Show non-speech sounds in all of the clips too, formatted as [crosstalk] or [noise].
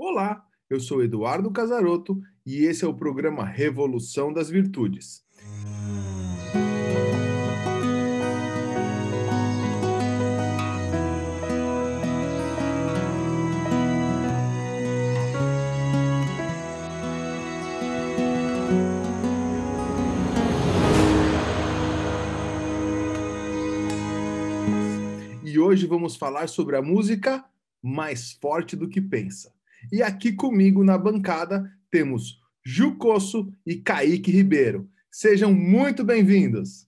Olá, eu sou Eduardo Casaroto e esse é o programa Revolução das Virtudes. E hoje vamos falar sobre a música mais forte do que pensa. E aqui comigo na bancada temos Jucosso e Kaique Ribeiro. Sejam muito bem-vindos.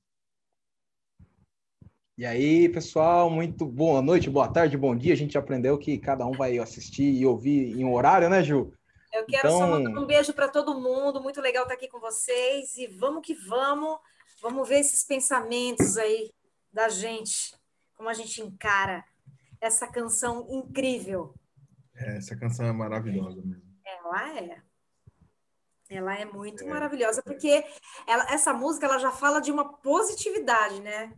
E aí, pessoal, muito boa noite, boa tarde, bom dia. A gente aprendeu que cada um vai assistir e ouvir em um horário, né, Ju? Eu quero então... só mandar um beijo para todo mundo. Muito legal estar aqui com vocês. E vamos que vamos. Vamos ver esses pensamentos aí da gente, como a gente encara essa canção incrível. É, essa canção é maravilhosa mesmo. Ela é. Ela é muito é. maravilhosa, porque ela, essa música ela já fala de uma positividade, né?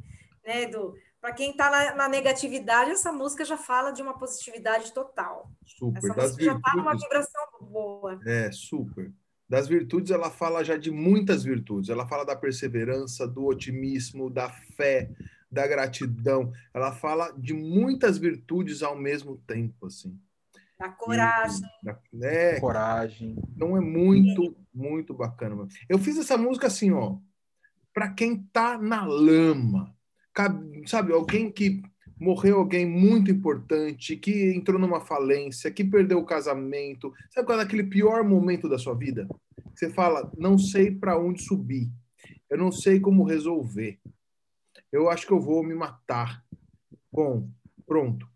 né do Para quem está na, na, negatividade, essa música já fala de uma positividade total. Super. Essa das música virtudes, já está numa vibração boa. É, super. Das virtudes, ela fala já de muitas virtudes. Ela fala da perseverança, do otimismo, da fé, da gratidão. Ela fala de muitas virtudes ao mesmo tempo, assim. Da coragem. E, é, coragem. Então é muito, muito bacana. Eu fiz essa música assim, ó, para quem tá na lama. Sabe, alguém que morreu alguém muito importante, que entrou numa falência, que perdeu o casamento. Sabe qual é aquele pior momento da sua vida? Você fala, não sei para onde subir. Eu não sei como resolver eu acho que eu vou me matar. Bom, pronto.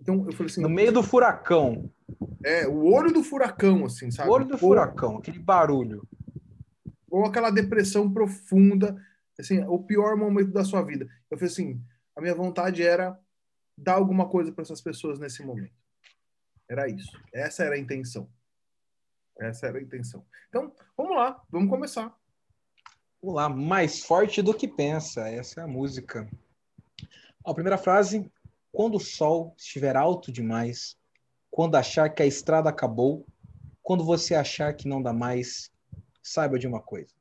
Então eu falei assim. No meio do furacão. É, o olho do furacão, assim, sabe? O olho do furacão, aquele barulho. Ou aquela depressão profunda, assim, o pior momento da sua vida. Eu falei assim, a minha vontade era dar alguma coisa para essas pessoas nesse momento. Era isso. Essa era a intenção. Essa era a intenção. Então, vamos lá, vamos começar. Olá, mais forte do que pensa. Essa é a música. A primeira frase: quando o sol estiver alto demais, quando achar que a estrada acabou, quando você achar que não dá mais, saiba de uma coisa.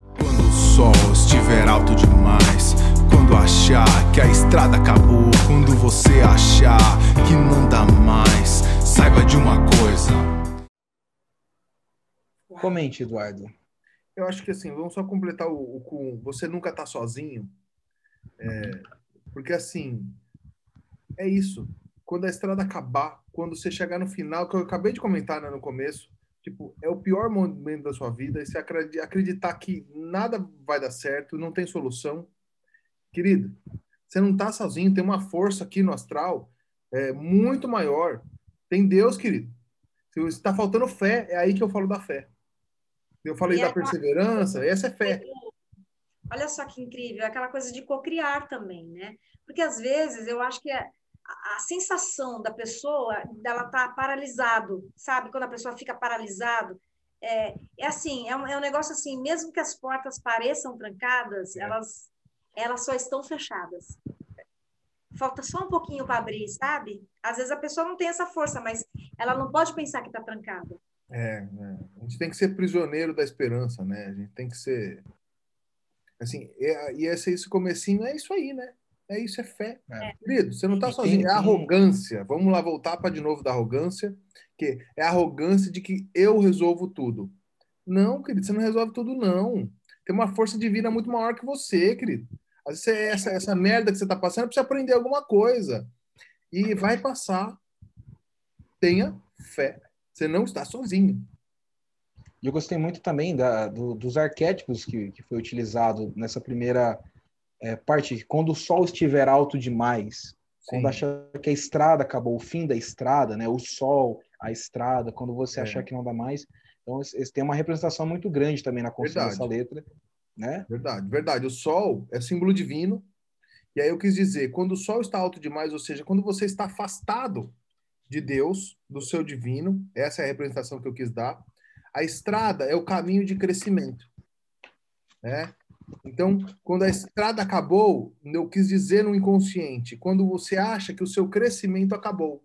Quando o sol estiver alto demais, quando achar que a estrada acabou, quando você achar que não dá mais, saiba de uma coisa. Comente, Eduardo eu acho que assim, vamos só completar o, com você nunca tá sozinho. É, porque assim, é isso. Quando a estrada acabar, quando você chegar no final, que eu acabei de comentar né, no começo, tipo, é o pior momento da sua vida, e você acreditar que nada vai dar certo, não tem solução. Querido, você não tá sozinho, tem uma força aqui no astral é, muito maior. Tem Deus, querido. Se está faltando fé, é aí que eu falo da fé. Eu falei e da é perseverança, essa é fé. Olha só que incrível, aquela coisa de cocriar também, né? Porque às vezes eu acho que a, a sensação da pessoa, dela tá paralisado, sabe? Quando a pessoa fica paralisado, é, é assim, é um, é um negócio assim, mesmo que as portas pareçam trancadas, é. elas, elas só estão fechadas. Falta só um pouquinho para abrir, sabe? Às vezes a pessoa não tem essa força, mas ela não pode pensar que está trancada. É, é, a gente tem que ser prisioneiro da esperança, né? A gente tem que ser. Assim, é, e esse, esse comecinho é isso aí, né? É isso, é fé. É. Querido, você não está sozinho. É arrogância. Vamos lá voltar para de novo da arrogância, que é a arrogância de que eu resolvo tudo. Não, querido, você não resolve tudo, não. Tem uma força divina muito maior que você, querido. Às vezes, essa, essa merda que você está passando, precisa aprender alguma coisa. E vai passar. Tenha fé. Você não está sozinho. Eu gostei muito também da, do, dos arquétipos que, que foi utilizado nessa primeira é, parte. Quando o sol estiver alto demais, Sim. quando achar que a estrada acabou, o fim da estrada, né? O sol, a estrada, quando você é. achar que não dá mais. Então, eles têm uma representação muito grande também na construção dessa letra. Né? Verdade, verdade. O sol é símbolo divino. E aí eu quis dizer, quando o sol está alto demais, ou seja, quando você está afastado de Deus, do seu divino. Essa é a representação que eu quis dar. A estrada é o caminho de crescimento. Né? Então, quando a estrada acabou, eu quis dizer no inconsciente, quando você acha que o seu crescimento acabou.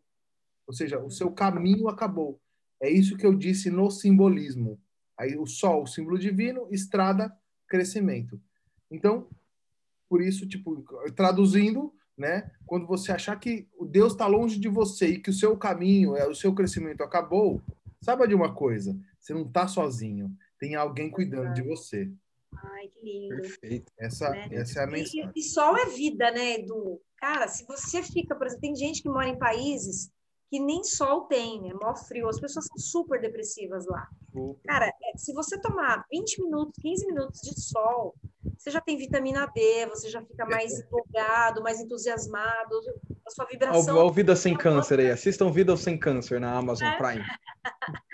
Ou seja, o seu caminho acabou. É isso que eu disse no simbolismo. Aí o sol, o símbolo divino, estrada, crescimento. Então, por isso, tipo, traduzindo, né? Quando você achar que o Deus está longe de você e que o seu caminho, é o seu crescimento acabou, saiba de uma coisa: você não está sozinho. Tem alguém cuidando de você. Ai, que lindo. Perfeito. Essa, Né? essa é a E, mensagem. e sol é vida, né, Edu? Cara, se você fica, por exemplo, tem gente que mora em países que nem sol tem, é mó frio, as pessoas são super depressivas lá. Cara, é, se você tomar 20 minutos, 15 minutos de sol, você já tem vitamina D, você já fica mais empolgado, mais entusiasmado, a sua vibração. ó, o Vida Sem Câncer aí. Assistam Vida Sem Câncer na Amazon É. Prime. [laughs]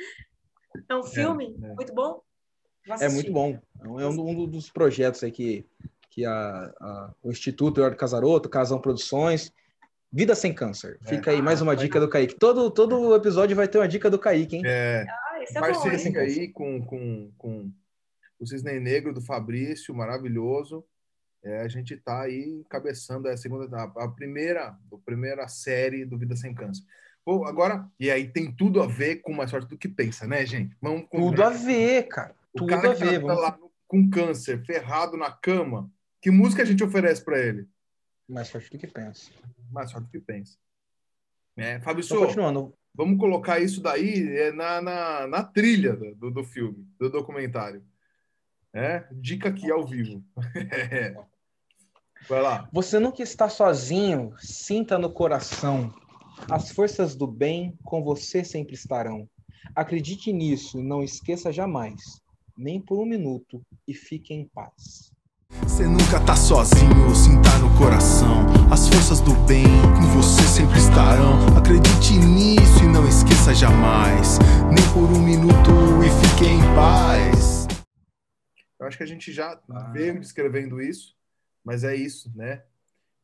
É um filme é. muito bom? É muito bom. É um, um dos projetos aí que, que a, a- o Instituto Eduardo Casaroto, Casão Produções, Vida Sem Câncer. É. Fica aí mais uma dica do Kaique. Todo, todo episódio vai ter uma dica do Kaique, hein? É, Ah, esse é bom, parceria hein? aí com, com, com o Cisne Negro do Fabrício, maravilhoso. É, a gente está aí encabeçando a segunda, a, a primeira, a primeira série do Vida Sem Câncer. Pô, agora, e aí tem tudo a ver com mais sorte do que pensa, né, gente? Vamos Tudo a ver, cara. O Tudo cara que ver. tá lá com câncer, ferrado na cama, que música a gente oferece para ele? Mais forte do que pensa. Mais sorte do que pensa. É, Fábio Então, continuando. vamos colocar isso daí é, na, na, na trilha do, do filme, do documentário. É, dica aqui ao vivo. [laughs] Vai lá. Você nunca está sozinho, sinta no coração. As forças do bem com você sempre estarão. Acredite nisso e não esqueça jamais, nem por um minuto, e fique em paz. Você nunca tá sozinho, sinta no coração. As forças do bem com você sempre estarão. Acredite nisso e não esqueça jamais. Nem por um minuto e fique em paz. Eu acho que a gente já Ah. veio descrevendo isso, mas é isso, né?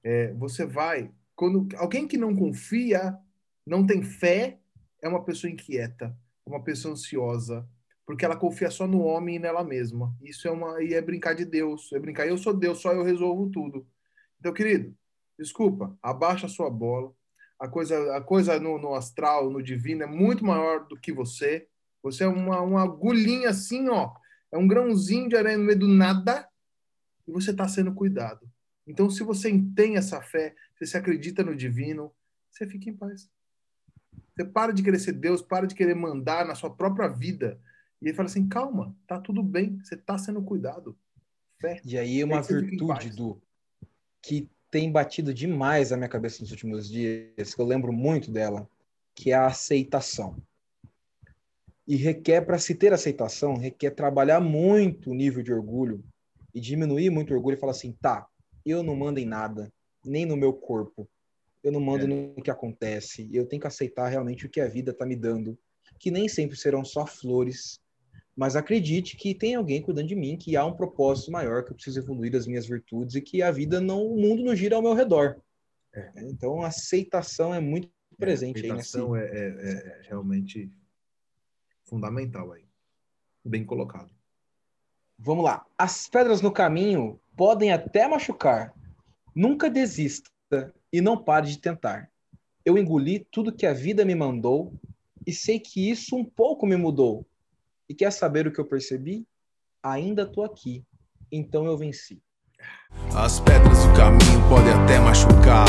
É, você vai. Quando alguém que não confia, não tem fé, é uma pessoa inquieta, uma pessoa ansiosa, porque ela confia só no homem e nela mesma. Isso é uma e é brincar de Deus, é brincar. Eu sou Deus, só eu resolvo tudo. Então, querido, desculpa, abaixa a sua bola. A coisa, a coisa no, no astral, no divino, é muito maior do que você. Você é uma, uma agulhinha assim, ó. É um grãozinho de areia no meio do nada e você está sendo cuidado. Então, se você tem essa fé, se você acredita no divino, você fica em paz. Você para de querer ser Deus, para de querer mandar na sua própria vida. E ele fala assim: calma, tá tudo bem, você está sendo cuidado. E aí uma virtude do que tem batido demais na minha cabeça nos últimos dias, que eu lembro muito dela, que é a aceitação. E requer, para se ter aceitação, requer trabalhar muito o nível de orgulho e diminuir muito o orgulho e falar assim, tá, eu não mando em nada, nem no meu corpo, eu não mando É. no que acontece, eu tenho que aceitar realmente o que a vida está me dando, que nem sempre serão só flores, mas acredite que tem alguém cuidando de mim, que há um propósito maior, que eu preciso evoluir as minhas virtudes e que a vida não, o mundo não gira ao meu redor. É. Então, a aceitação é muito presente aí nesse. A aceitação é, é- é realmente fundamental aí. Bem colocado. Vamos lá. As pedras no caminho podem até machucar. Nunca desista e não pare de tentar. Eu engoli tudo que a vida me mandou e sei que isso um pouco me mudou. E quer saber o que eu percebi? Ainda tô aqui. Então eu venci. As pedras do caminho podem até machucar.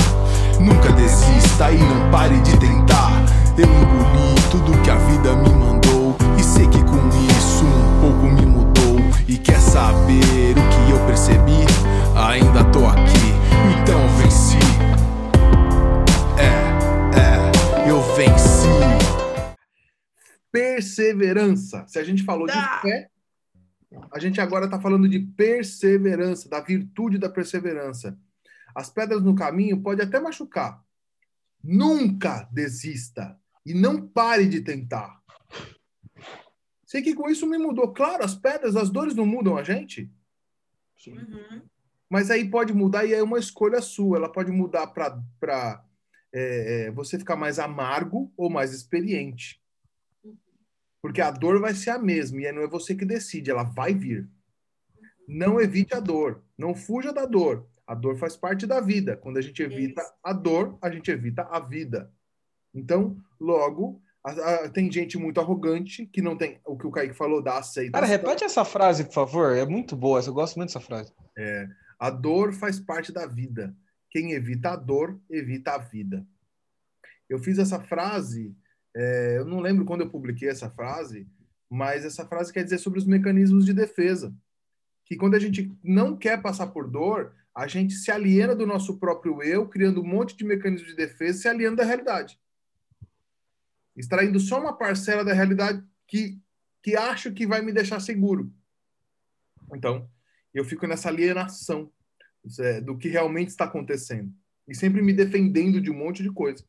Nunca desista e não pare de tentar. Eu engoli tudo que a vida me mandou. E sei que com isso um pouco me mudou. E quer saber o que eu percebi? Ainda tô aqui, então eu venci. É, é, eu venci. Perseverança. Se a gente falou de fé, a gente agora está falando de perseverança, da virtude da perseverança. As pedras no caminho podem até machucar. Nunca desista e não pare de tentar. Sei que com isso me mudou. Claro, as pedras, as dores não mudam a gente, Uhum. mas aí pode mudar e é uma escolha sua. Ela pode mudar para é, você ficar mais amargo ou mais experiente. Porque a dor vai ser a mesma e aí não é você que decide, ela vai vir. Não evite a dor, não fuja da dor. A dor faz parte da vida. Quando a gente evita Isso. a dor, a gente evita a vida. Então, logo, a, a, tem gente muito arrogante que não tem o que o Kaique falou da aceitação. Cara, repete essa frase, por favor. É muito boa, eu gosto muito dessa frase. É, a dor faz parte da vida. Quem evita a dor, evita a vida. Eu fiz essa frase, é, eu não lembro quando eu publiquei essa frase, mas essa frase quer dizer sobre os mecanismos de defesa. Que quando a gente não quer passar por dor, a gente se aliena do nosso próprio eu, criando um monte de mecanismos de defesa, se aliena da realidade. Extraindo só uma parcela da realidade que, que acho que vai me deixar seguro. Então, eu fico nessa alienação é, do que realmente está acontecendo. E sempre me defendendo de um monte de coisa.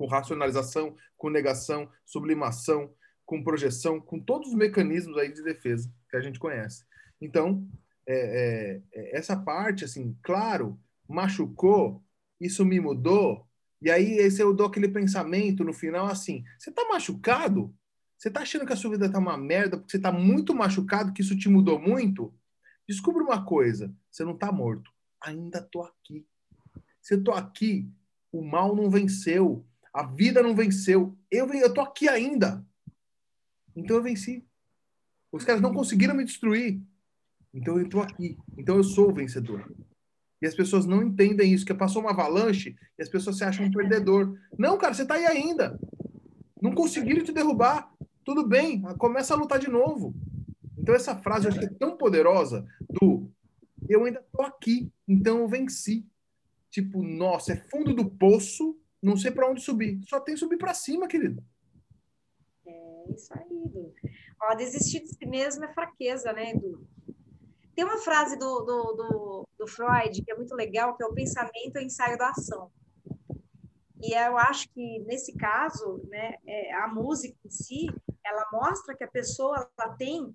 Com racionalização, com negação, sublimação, com projeção, com todos os mecanismos aí de defesa que a gente conhece. Então, é, é, é, essa parte, assim, claro, machucou, isso me mudou, e aí esse eu dou aquele pensamento no final assim, você tá machucado? Você tá achando que a sua vida tá uma merda porque você tá muito machucado, que isso te mudou muito? Descubra uma coisa, você não tá morto, ainda tô aqui. Se eu tô aqui, o mal não venceu, a vida não venceu, eu, eu tô aqui ainda. Então eu venci. Os caras não conseguiram me destruir. Então eu estou aqui. Então eu sou o vencedor. E as pessoas não entendem isso, que passou uma avalanche e as pessoas se acham um perdedor. Não, cara, você está aí ainda. Não conseguiram te derrubar. Tudo bem, começa a lutar de novo. Então essa frase eu acho que é tão poderosa do eu ainda estou aqui, então eu venci. Tipo, nossa, é fundo do poço, não sei para onde subir. Só tem subir para cima, querido. É isso aí, Edu. Ó, desistir de si mesmo é fraqueza, né, Edu? Tem uma frase do, do, do, do Freud que é muito legal, que é o pensamento é o ensaio da ação. E eu acho que, nesse caso, né, é, a música em si, ela mostra que a pessoa ela tem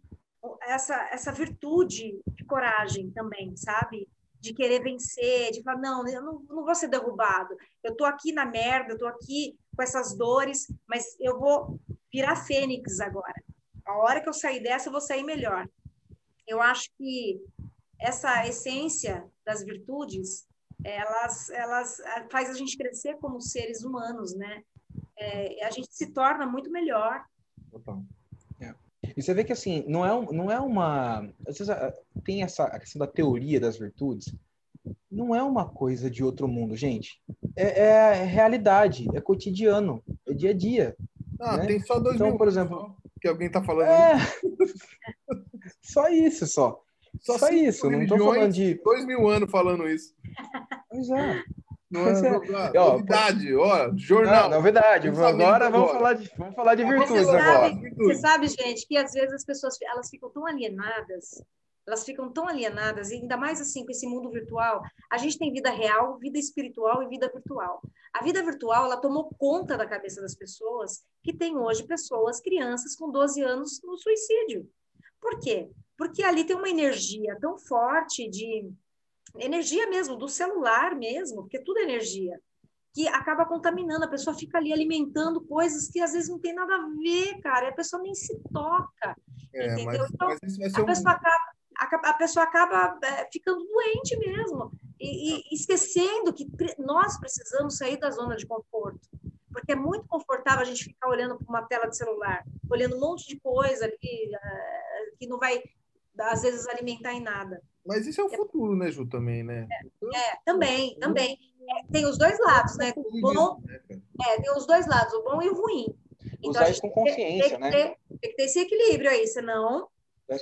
essa, essa virtude de coragem também, sabe? De querer vencer, de falar, não, eu não, não vou ser derrubado. Eu tô aqui na merda, eu tô aqui com essas dores, mas eu vou virar fênix agora. A hora que eu sair dessa, eu vou sair melhor eu acho que essa essência das virtudes, elas, elas eh, faz a gente crescer como seres humanos, né? É, a gente se torna muito melhor. Total. E você vê que assim, não é, não é uma. Às vezes ah, tem essa questão da teoria das virtudes. Não é uma coisa de outro mundo, gente. É, é realidade, é cotidiano, é dia a dia. Ah, né? tem só dois então, por exemplo, que alguém tá falando. É... [laughs] Só isso, só. Só, só isso, não tô falando de. Dois mil anos falando isso. Pois é. Não é, é. novidade, ó, jornal. Não, novidade. Agora vamos falar de, vamos falar de virtudes você agora. Sabe, você sabe, gente, que às vezes as pessoas elas ficam tão alienadas, elas ficam tão alienadas, e ainda mais assim com esse mundo virtual. A gente tem vida real, vida espiritual e vida virtual. A vida virtual, ela tomou conta da cabeça das pessoas, que tem hoje pessoas, crianças com 12 anos no suicídio. Por quê? Porque ali tem uma energia tão forte de energia mesmo, do celular mesmo, porque tudo é energia, que acaba contaminando, a pessoa fica ali alimentando coisas que às vezes não tem nada a ver, cara, a pessoa nem se toca, é, entendeu? Mas, então, mas a, um... pessoa acaba, a, pessoa acaba é, ficando doente mesmo, e, e esquecendo que nós precisamos sair da zona de conforto porque é muito confortável a gente ficar olhando para uma tela de celular, olhando um monte de coisa que, uh, que não vai, às vezes, alimentar em nada. Mas isso é o futuro, né, Ju, também, né? É, é também, também. É, tem os dois lados, né? O bom, né, é, tem os dois lados, o bom e o ruim. Então, Usar isso com consciência, tem, né? Ter, tem que ter esse equilíbrio aí, senão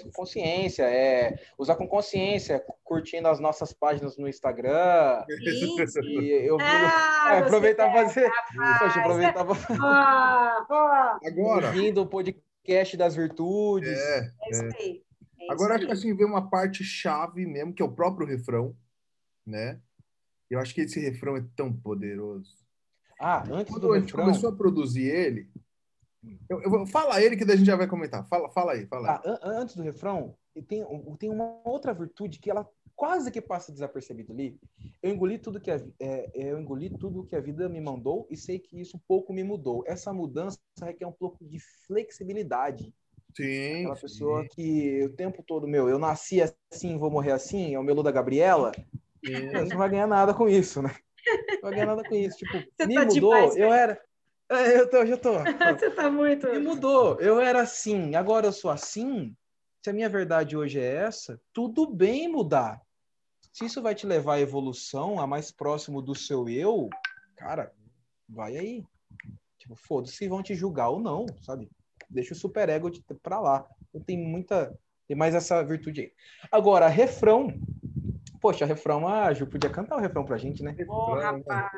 com consciência, é usar com consciência, curtindo as nossas páginas no Instagram. Isso. E eu ah, é, [laughs] aproveitar para fazer. Poxa, aproveitar ah, ah. Agora. Ouvindo o podcast das virtudes. É, é isso aí. É Agora acho que assim vem uma parte chave mesmo, que é o próprio refrão, né? Eu acho que esse refrão é tão poderoso. Ah, antes Quando do a gente refrão... começou a produzir ele, eu, eu vou, fala ele que daí a gente já vai comentar. Fala, fala aí, fala aí. Ah, antes do refrão, tem, tem uma outra virtude que ela quase que passa desapercebido ali. Eu engoli tudo que a, é, eu engoli tudo que a vida me mandou e sei que isso pouco me mudou. Essa mudança requer um pouco de flexibilidade. Sim. Aquela pessoa sim. que o tempo todo, meu, eu nasci assim, vou morrer assim, é o Melu da Gabriela. Você não vai ganhar nada com isso, né? Não vai ganhar nada com isso. Tipo, [laughs] Você me tá mudou, demais, eu era É, eu tô, já tô. [laughs] Você tá muito. E mudou. Eu era assim, agora eu sou assim. Se a minha verdade hoje é essa, tudo bem mudar. Se isso vai te levar à evolução, a mais próximo do seu eu, cara, vai aí. Tipo, foda-se se vão te julgar ou não, sabe? Deixa o superego pra lá. Eu tenho muita. Tem mais essa virtude aí. Agora, refrão. Poxa, refrão, a Ju podia cantar o refrão pra gente, né? Ô, rapaz,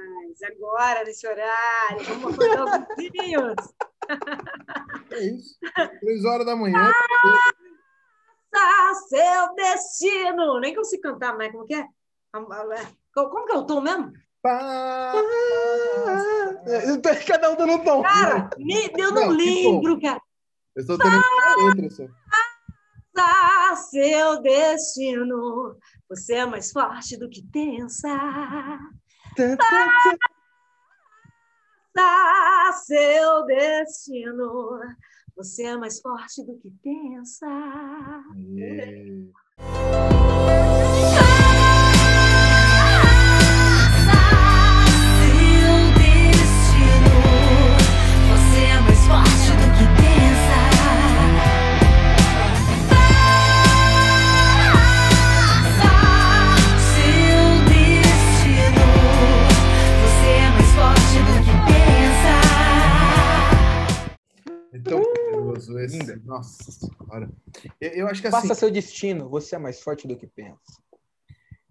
agora nesse horário, vamos acordar os vizinhos. [laughs] É isso. Três horas da manhã. Faça seu destino. Nem consigo cantar mais, como que é? Como que é o tom mesmo? Pá. Cada um dando um tom. Cara, me- eu não, Não, lembro, cara. Eu estou tendo a letra só. Seu destino. Você é mais forte do que pensa. Faça seu destino. Você é mais forte do que pensa. Aê. Nossa senhora. Eu, eu acho que assim, Faça seu destino, você é mais forte do que pensa.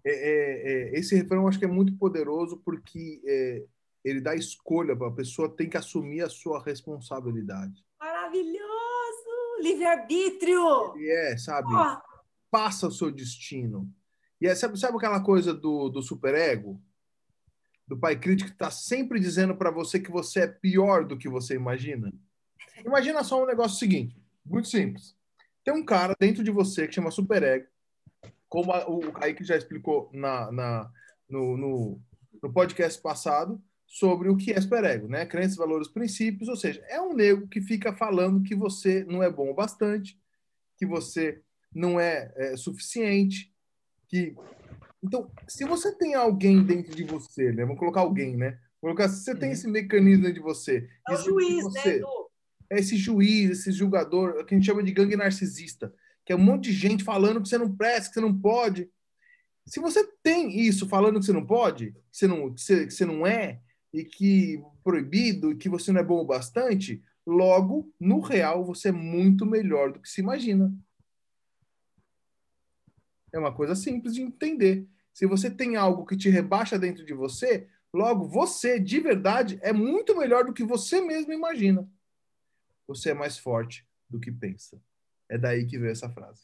é, é, é, esse refrão eu acho que é muito poderoso porque é, ele dá escolha, a pessoa tem que assumir a sua responsabilidade. Maravilhoso! Livre-arbítrio! É, sabe? Passa o seu destino. E é, sabe, sabe aquela coisa do, do superego? Do pai crítico que está sempre dizendo para você que você é pior do que você imagina? Imagina só um negócio seguinte, muito simples. Tem um cara dentro de você que chama superego, como a- o Kaique já explicou na, na, no, no, no podcast passado, sobre o que é superego, né? Crenças, valores, princípios, ou seja, é um nego que fica falando que você não é bom o bastante, que você não é, é, suficiente, que então, se você tem alguém dentro de você, né? Vamos colocar alguém, né? Vamos colocar, se você tem Uhum. esse mecanismo dentro de você, é o juiz, você- né, Edu? É esse juiz, esse julgador, que a gente chama de gangue narcisista, que é um monte de gente falando que você não presta, que você não pode. Se você tem isso falando que você não pode, que você não, que você, que você não é, e que proibido, e que você não é bom o bastante, logo, no real, você é muito melhor do que se imagina. É uma coisa simples de entender. Se você tem algo que te rebaixa dentro de você, logo você, de verdade, é muito melhor do que você mesmo imagina você é mais forte do que pensa. É daí que veio essa frase.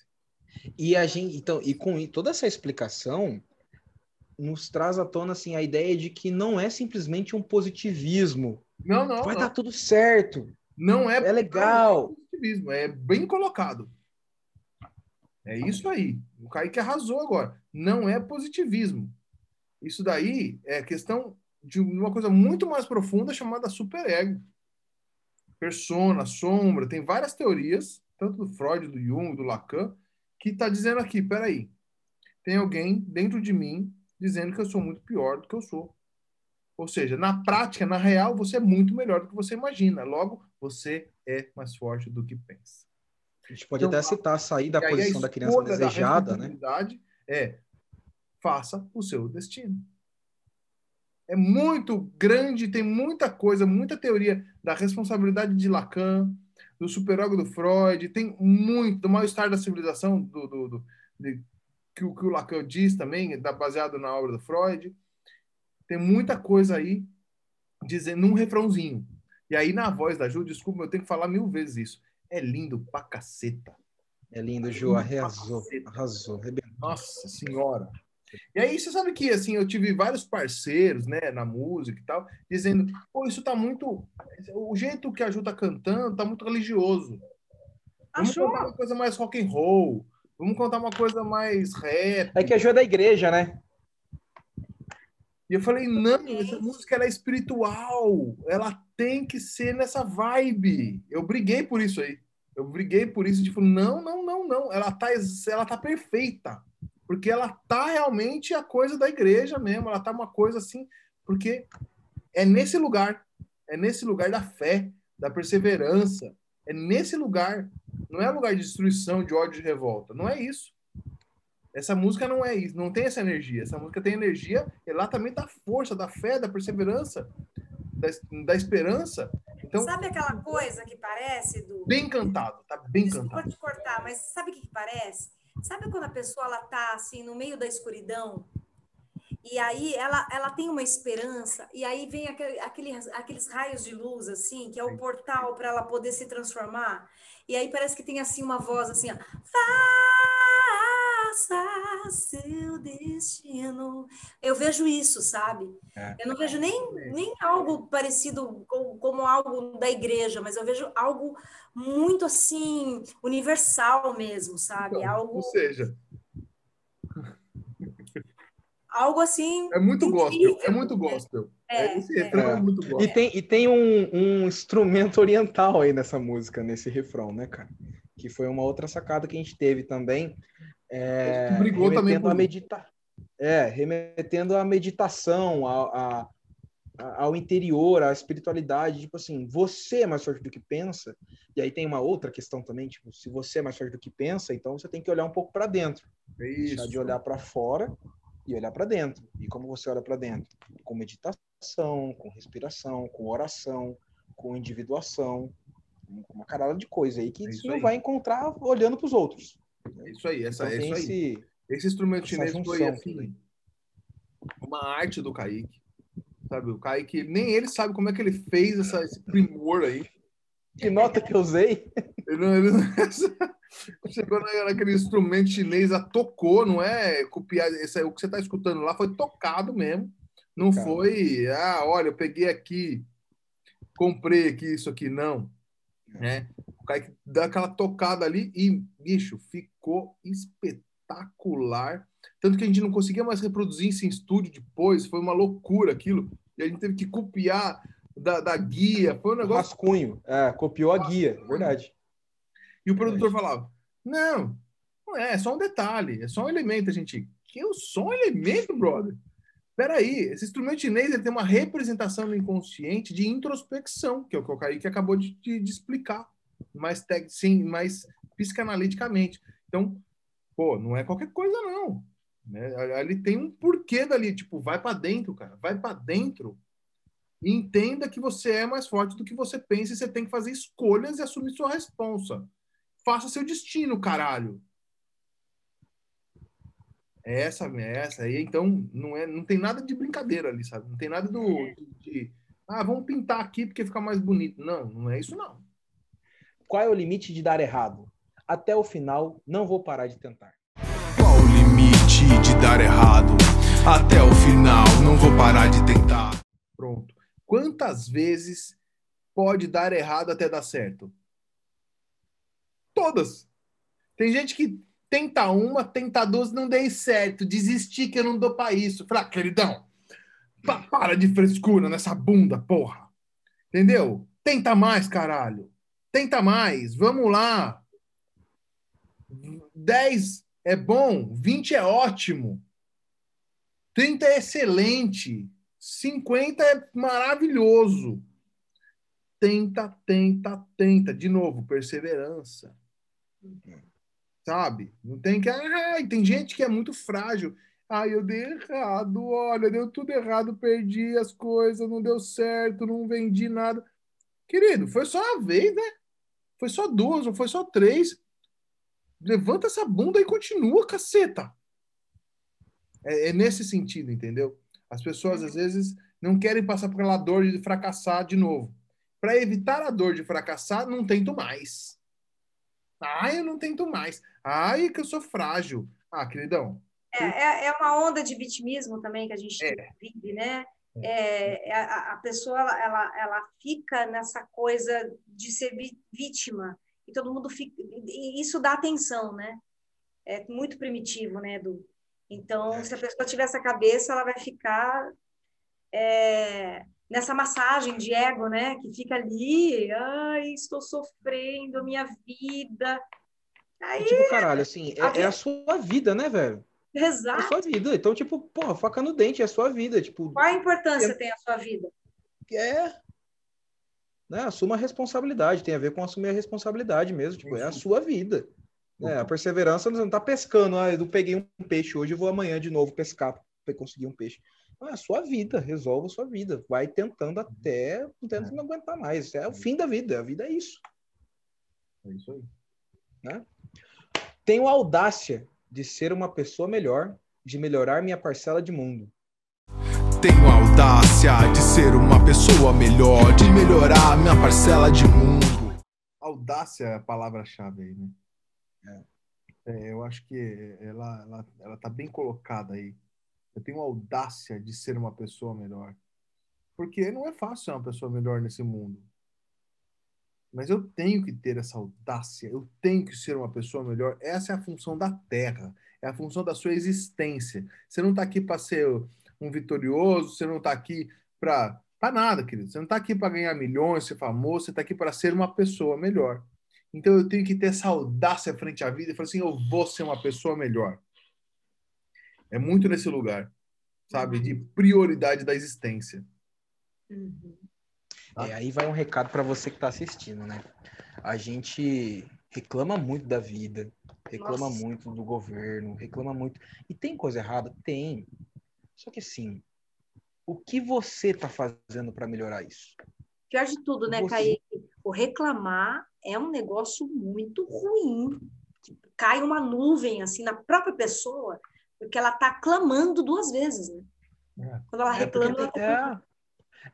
E a gente, então, e com toda essa explicação, nos traz à tona assim a ideia de que não é simplesmente um positivismo. Não, não, Vai não. dar tudo certo. Não é, É legal. não é positivismo, é bem colocado. É isso aí. O Kaique arrasou agora. Não é positivismo. Isso daí é questão de uma coisa muito mais profunda chamada superego. Persona, sombra, tem várias teorias, tanto do Freud, do Jung, do Lacan, que está dizendo aqui, peraí, tem alguém dentro de mim dizendo que eu sou muito pior do que eu sou. Ou seja, na prática, na real, você é muito melhor do que você imagina. Logo, você é mais forte do que pensa. A gente pode Então, até citar sair da posição da criança escolha da desejada, né? É faça o seu destino. É muito grande, tem muita coisa, muita teoria da responsabilidade de Lacan, do superego do Freud, tem muito, do mal-estar da civilização, do, do, do- de- que, o, que o Lacan diz também, baseado na obra do Freud. Tem muita coisa aí dizendo num refrãozinho. E aí, na voz da Ju, desculpa, eu tenho que falar mil vezes isso. É lindo pra caceta. É lindo, Ju, arrasou, arrasou. Nossa senhora. E aí, você sabe que, assim, eu tive vários parceiros, né, na música e tal, dizendo, pô, isso tá muito... O jeito que a Ju tá cantando tá muito religioso. Vamos Achou? contar uma coisa mais rock and roll. Vamos contar uma coisa mais rap. É que a Ju é da igreja, né? E eu falei, não, essa música ela é espiritual. Ela tem que ser nessa vibe. Eu briguei por isso aí. Eu briguei por isso, tipo, não, não, não, não. Ela tá, ela tá perfeita. Porque ela tá realmente a coisa da igreja mesmo. Ela tá uma coisa assim, porque é nesse lugar. É nesse lugar da fé, da perseverança. É nesse lugar. Não é lugar de destruição, de ódio, de revolta. Não é isso. Essa música não é isso, não tem essa energia. Essa música tem energia exatamente da força, da fé, da perseverança, da, da esperança. Então, Sabe aquela coisa que parece do. bem cantado, tá bem Desculpa cantado. te cortar, mas sabe o que, que parece? Sabe quando a pessoa ela tá assim no meio da escuridão? E aí ela, ela tem uma esperança e aí vem aquele, aqueles, aqueles raios de luz assim que é o portal para ela poder se transformar. E aí parece que tem assim uma voz assim ó, faça seu destino eu vejo isso sabe É. eu não vejo nem, nem algo parecido com, como algo da igreja mas eu vejo algo muito assim universal mesmo sabe Então, algo Ou seja, algo assim é muito incrível. gospel, é muito gospel. É, Esse refrão é, é. muito E gospel. tem, e tem um, um instrumento [laughs] oriental aí nessa música, nesse refrão, né, cara? Que foi uma outra sacada que a gente teve também. É, brigou também por a isso. medita... É, remetendo à meditação, a, a- ao interior, à espiritualidade. Tipo assim, você é mais forte do que pensa. E aí tem uma outra questão também, tipo, se você é mais forte do que pensa, então você tem que olhar um pouco para dentro. É Deixar isso. de olhar para fora e olhar para dentro. E como você olha para dentro? Com meditação, com respiração, com oração, com individuação, com uma caralho de coisa aí que É isso você não vai encontrar olhando para os outros. É isso aí, essa, Então é isso aí. esse- Esse instrumento chinês foi assim, uma arte do Kaique. Sabe, o Kaique, nem ele sabe como é que ele fez essa, esse primor aí. Que nota que eu usei? Ele, não- ele não- [laughs] chegou na- naquele instrumento chinês, a tocou, não é copiar. Esse, aí, o que você está escutando lá foi tocado mesmo. Não Cara. foi, ah, olha, eu peguei aqui, comprei aqui isso aqui, não. Né? O Kaique dá aquela tocada ali e, bicho, ficou espetacular. Tanto que a gente não conseguia mais reproduzir isso em estúdio depois, foi uma loucura aquilo. E a gente teve que copiar da, da guia, foi um O negócio rascunho. É, copiou a guia, verdade. E o produtor falava: Não, não é, é só um detalhe, é só um elemento. A gente, que é só um elemento, brother? Peraí, esse instrumento chinês ele tem uma representação no inconsciente de introspecção, que é o que o Kaique acabou de, de- de explicar, mais, tec, sim, mais psicanaliticamente. Então, pô, não é qualquer coisa, não. Né? Ali tem um porquê dali, tipo, vai para dentro, cara, vai para dentro e entenda que você é mais forte do que você pensa e você tem que fazer escolhas e assumir sua responsa. Faça seu destino, caralho. É essa, é essa aí, então não é, não tem nada de brincadeira ali, sabe? Não tem nada do de, de, ah, vamos pintar aqui porque fica mais bonito. Não, não é isso não. Qual é o limite de dar errado? Até o final, não vou parar de tentar. Qual o limite de dar errado? Até o final, não vou parar de tentar. Pronto. Quantas vezes pode dar errado até dar certo? Todas. Tem gente que tenta uma, tenta duas, não dei certo, desistir que eu não dou pra isso. Fala, queridão, pa- para de frescura nessa bunda, porra. Entendeu? Tenta mais, caralho. Tenta mais, vamos lá. 10 é bom, 20 é ótimo. 30 é excelente. 50 é maravilhoso. Tenta, tenta, tenta. De novo, perseverança. Sabe? Não tem que. Ai, tem gente que é muito frágil. Ai, eu dei errado. Olha, deu tudo errado. Perdi as coisas, não deu certo, não vendi nada. Querido, foi só uma vez, né? Foi só duas, ou foi só três. Levanta essa bunda e continua, caceta. É, é nesse sentido, entendeu? As pessoas, às vezes, não querem passar por aquela dor de fracassar de novo. Para evitar a dor de fracassar, não tento mais. Ai, eu não tento mais. Ai, que eu sou frágil. Ah, queridão. É, é, é uma onda de vitimismo também que a gente É. vive, né? É, é, a, a pessoa ela, ela, fica nessa coisa de ser vítima e todo mundo fica. e Isso dá atenção, né? É muito primitivo, né, Edu? Então, se a pessoa tiver essa cabeça, ela vai ficar é, nessa massagem de ego, né? Que fica ali, ai, estou sofrendo minha vida. Aí, Tipo, caralho, assim, é, é a sua vida, né, velho? É exato. sua vida. Então, tipo, porra, faca no dente, é a sua vida. Tipo, Qual a importância tem a sua vida? é. Né? Assuma a responsabilidade, tem a ver com assumir a responsabilidade mesmo, tipo, é a sua vida. Né? A perseverança você não está pescando, ah, eu peguei um peixe hoje, eu vou amanhã de novo pescar para conseguir um peixe. Não, é a sua vida, resolva a sua vida. Vai tentando até tentando não aguentar mais. É o fim da vida, a vida é isso. É isso aí. Né? Tenho a audácia de ser uma pessoa melhor, de melhorar minha parcela de mundo. Tenho a audácia de ser uma pessoa melhor, de melhorar minha parcela de mundo. Audácia é a palavra-chave aí, né? É, eu acho que ela, ela, ela tá bem colocada aí. Eu tenho audácia de ser uma pessoa melhor. Porque não é fácil ser uma pessoa melhor nesse mundo. Mas eu tenho que ter essa audácia, eu tenho que ser uma pessoa melhor. Essa é a função da Terra, é a função da sua existência. Você não está aqui para ser um vitorioso, você não está aqui para nada, querido. Você não está aqui para ganhar milhões, ser famoso, você está aqui para ser uma pessoa melhor. Então eu tenho que ter essa audácia frente à vida e falar assim: eu vou ser uma pessoa melhor. É muito nesse lugar, sabe? De prioridade da existência. Uhum. E aí vai um recado para você que está assistindo, né? A gente reclama muito da vida, reclama Nossa. muito do governo, reclama muito. E tem coisa errada? Tem. Só que assim, o que você está fazendo para melhorar isso? Pior de tudo, né, Você- Kaique? O reclamar é um negócio muito ruim. Cai uma nuvem, assim, na própria pessoa, porque ela tá clamando duas vezes, né? É. Quando ela É, reclama, ela tem- tá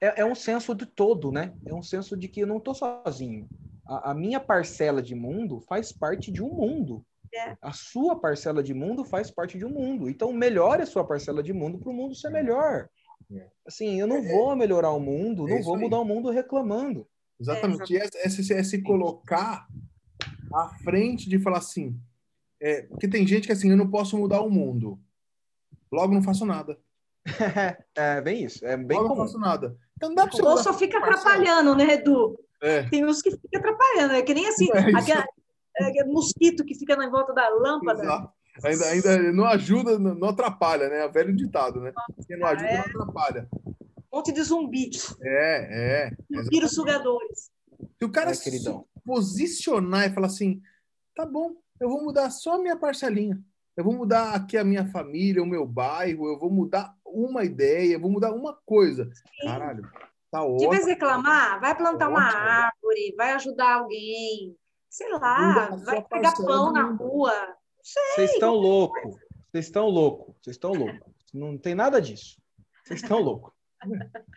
é, é, é um senso de todo, né? É um senso de que eu não estou sozinho. A, a minha parcela de mundo faz parte de um mundo. É. A sua parcela de mundo faz parte de um mundo. Então, melhore a sua parcela de mundo para o mundo ser melhor. É. Assim, eu não vou melhorar o mundo, É não vou aí. mudar o mundo reclamando. Exatamente. E essa, essa, é se colocar à frente de falar assim. É, porque tem gente que assim, eu não posso mudar o mundo. Logo não faço nada. É bem isso, é bem Logo não comum. faço nada. Então não dá pra você Ou só fica atrapalhando, né, Edu? É. Tem uns que ficam atrapalhando. É que nem assim, É aquele, aquele mosquito que fica na volta da lâmpada. Exato. Ainda, ainda não ajuda, não atrapalha, né? É o velho ditado, né? Quem não ajuda, é. não atrapalha. Um monte de zumbi, É, é. vírus sugadores. Se o cara É, se posicionar e falar assim, tá bom, eu vou mudar só a minha parcelinha. Eu vou mudar aqui a minha família, o meu bairro, eu vou mudar uma ideia, vou mudar uma coisa. Caralho, tá De ótimo. vez em reclamar, vai plantar uma Ótimo. árvore, vai ajudar alguém, sei lá, vai pegar pão de na rua. Vocês estão loucos. Vocês estão loucos. Vocês estão loucos. Não tem nada disso. Vocês estão loucos.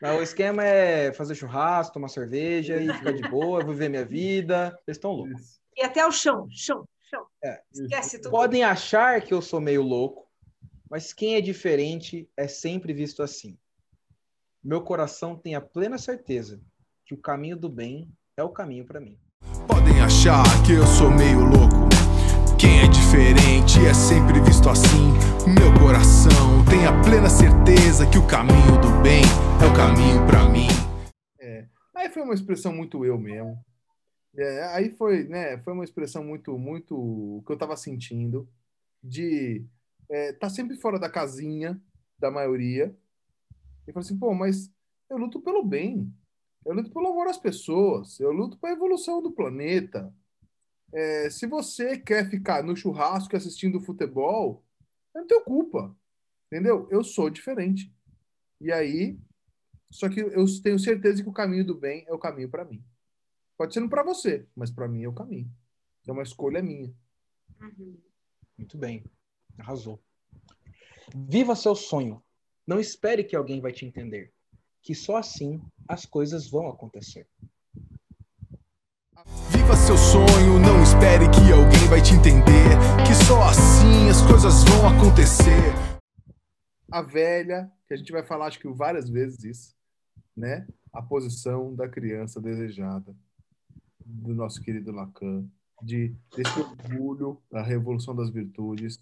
Não, O esquema é fazer churrasco, tomar cerveja e ficar de boa, viver minha vida. Vocês estão loucos. E até o chão, chão, chão. É. Esquece tudo. Podem achar que eu sou meio louco, mas quem é diferente é sempre visto assim. Meu coração tem a plena certeza que o caminho do bem é o caminho para mim. Podem achar que eu sou meio louco. Quem é diferente é sempre visto assim. Meu coração tem a plena certeza que o caminho do bem é o caminho pra mim. Aí foi uma expressão muito eu mesmo. É, aí foi, né? Foi uma expressão muito, muito que eu tava sentindo de é, tá sempre fora da casinha da maioria. E falei assim, pô, mas eu luto pelo bem. Eu luto pelo amor às pessoas. Eu luto pela evolução do planeta. É, se você quer ficar no churrasco assistindo futebol, eu não tenho culpa. Entendeu? Eu sou diferente. E aí, só que eu tenho certeza que o caminho do bem é o caminho para mim. Pode ser não para você, mas para mim é o caminho. É uma escolha minha. Uhum. Muito bem. Arrasou. Viva seu sonho. Não espere que alguém vai te entender. Que só assim as coisas vão acontecer. Viva seu sonho, não espere que alguém vai te entender. Que só assim as coisas vão acontecer. A velha, que a gente vai falar acho que várias vezes isso, né? A posição da criança desejada do nosso querido Lacan, de desse orgulho da revolução das virtudes,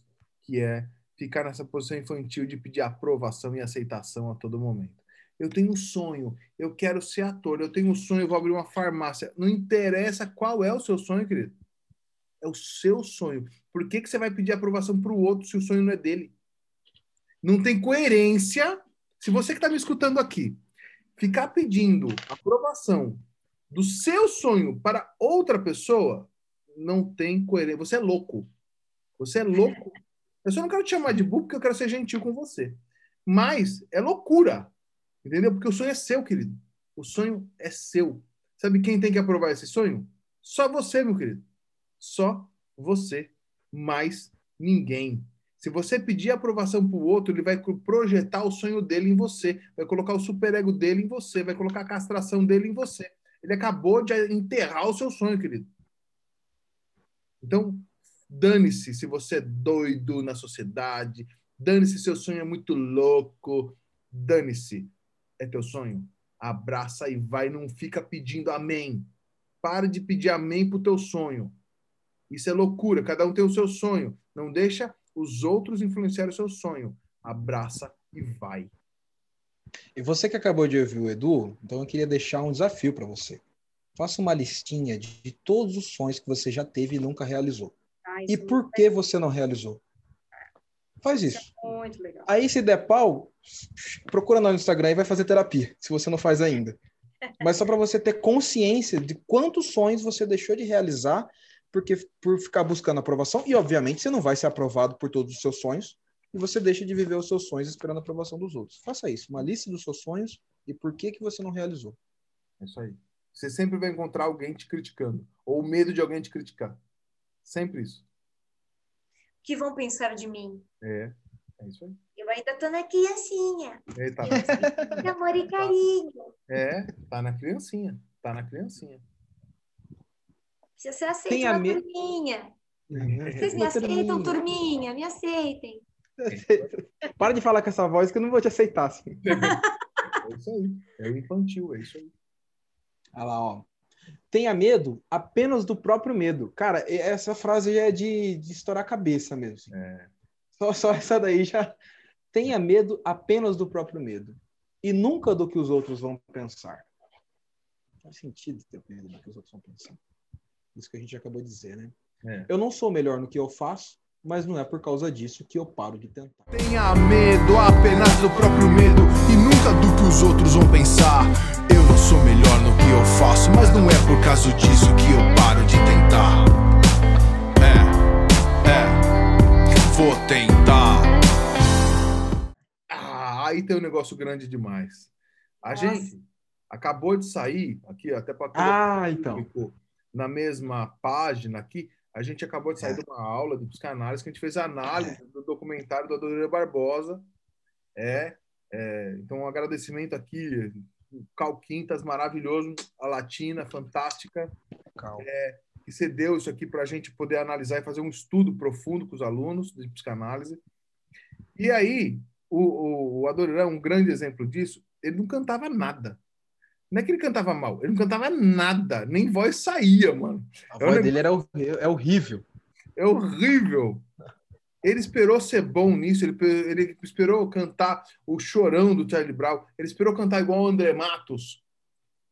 que é ficar nessa posição infantil de pedir aprovação e aceitação a todo momento. Eu tenho um sonho, eu quero ser ator, eu tenho um sonho, eu vou abrir uma farmácia. Não interessa qual é o seu sonho, querido. É o seu sonho. Por que, que você vai pedir aprovação para o outro se o sonho não é dele? Não tem coerência. Se você que está me escutando aqui ficar pedindo aprovação do seu sonho para outra pessoa, não tem coerência. Você é louco. Você é louco. Eu só não quero te chamar de burro porque eu quero ser gentil com você. Mas é loucura. Entendeu? Porque o sonho é seu, querido. O sonho é seu. Sabe quem tem que aprovar esse sonho? Só você, meu querido. Só você. Mais ninguém. Se você pedir aprovação para o outro, ele vai projetar o sonho dele em você, vai colocar o superego dele em você, vai colocar a castração dele em você. Ele acabou de enterrar o seu sonho, querido. Então, dane-se se você é doido na sociedade, dane-se se seu sonho é muito louco, dane-se. É teu sonho? Abraça e vai, não fica pedindo amém. Para de pedir amém pro teu sonho. Isso é loucura, cada um tem o seu sonho. Não deixa os outros influenciarem o seu sonho. Abraça e vai. E você que acabou de ouvir o Edu, então eu queria deixar um desafio para você. Faça uma listinha de, todos os sonhos que você já teve e nunca realizou. Ah, e por que você não realizou? Faz isso. isso. É muito legal. Aí, se der pau, procura no Instagram e vai fazer terapia, se você não faz ainda. Mas só para você ter consciência de quantos sonhos você deixou de realizar porque por ficar buscando aprovação, e obviamente você não vai ser aprovado por todos os seus sonhos, e você deixa de viver os seus sonhos esperando a aprovação dos outros. Faça isso, uma lista dos seus sonhos e por que que você não realizou. É isso aí. Você sempre vai encontrar alguém te criticando, ou medo de alguém te criticar. Sempre isso. Que vão pensar de mim? É, é isso aí. Eu ainda tô na criancinha. É, tá na... [laughs] amor e carinho. É, tá na criancinha. Tá na criancinha. Se você aceita uma me... turminha. Vocês me aceitam, turminha? Me aceitem. [laughs] Para de falar com essa voz que eu não vou te aceitar. Assim. É isso aí. É o infantil, é isso aí. Olha lá, ó. Tenha medo apenas do próprio medo. Cara, essa frase já é de, de estourar a cabeça mesmo. Assim. É. Só, só essa daí já. Tenha medo apenas do próprio medo. E nunca do que os outros vão pensar. Faz sentido ter medo do que os outros vão pensar. Isso que a gente acabou de dizer, né? É. Eu não sou melhor no que eu faço, mas não é por causa disso que eu paro de tentar. Tenha medo apenas do próprio medo e nunca do que os outros vão pensar. Eu que eu faço, mas não é por causa disso que eu paro de tentar. É, é, vou tentar. Ah, aí tem um negócio grande demais. A Nossa. gente acabou de sair aqui, até para Ah, então na mesma página aqui, a gente acabou de sair é. de uma aula de psicanálise que a gente fez análise é. do documentário do Adoreira Barbosa. É, é, então, um agradecimento aqui, o Cal Quintas, maravilhoso, a Latina, fantástica, é, que cedeu isso aqui para a gente poder analisar e fazer um estudo profundo com os alunos de psicanálise. E aí, o, o, o é um grande exemplo disso, ele não cantava nada. Não é que ele cantava mal, ele não cantava nada, nem voz saía, mano. A é voz dele era é horrível. É horrível. Ele esperou ser bom nisso, ele, ele esperou cantar o chorão do Charlie Brown, ele esperou cantar igual o André Matos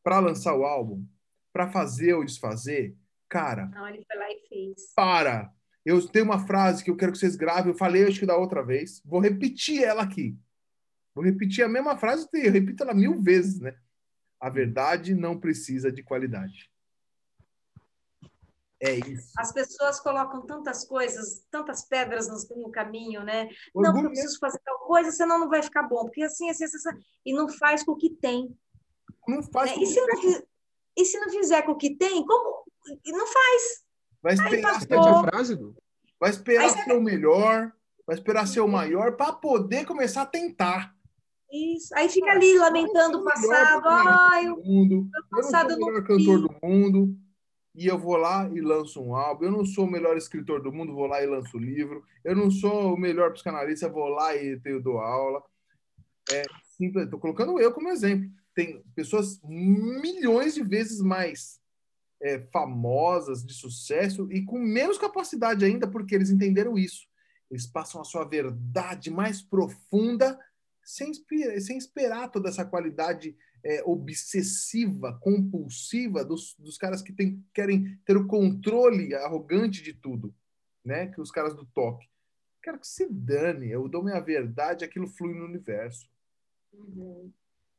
para lançar o álbum, para fazer ou desfazer. Cara. Não, ele foi lá e fez. Para! Eu tenho uma frase que eu quero que vocês gravem, eu falei acho que da outra vez, vou repetir ela aqui. Vou repetir a mesma frase, eu repito ela mil vezes, né? A verdade não precisa de qualidade. É isso. As pessoas colocam tantas coisas, tantas pedras no, no caminho, né? Orgulho. Não, eu preciso fazer tal coisa, senão não vai ficar bom. Porque assim, assim, assim, assim e não faz com o que tem. Não faz né? e, se não, e se não fizer com o que tem, como? Não faz. Vai esperar, a frase, vai esperar ser o melhor, vai esperar ser o maior para poder começar a tentar. Isso. Aí fica ali lamentando o passado. Ai, o passado eu não sou o melhor cantor do mundo. E eu vou lá e lanço um álbum. Eu não sou o melhor escritor do mundo, vou lá e lanço o livro. Eu não sou o melhor psicanalista, vou lá e tenho, dou aula. É. Estou colocando eu como exemplo. Tem pessoas milhões de vezes mais é, famosas, de sucesso e com menos capacidade ainda, porque eles entenderam isso. Eles passam a sua verdade mais profunda sem, sem esperar toda essa qualidade é, obsessiva, compulsiva dos, dos caras que tem, querem ter o controle arrogante de tudo, né? Que os caras do toque. Quero que se dane, eu dou minha verdade, aquilo flui no universo. Uhum.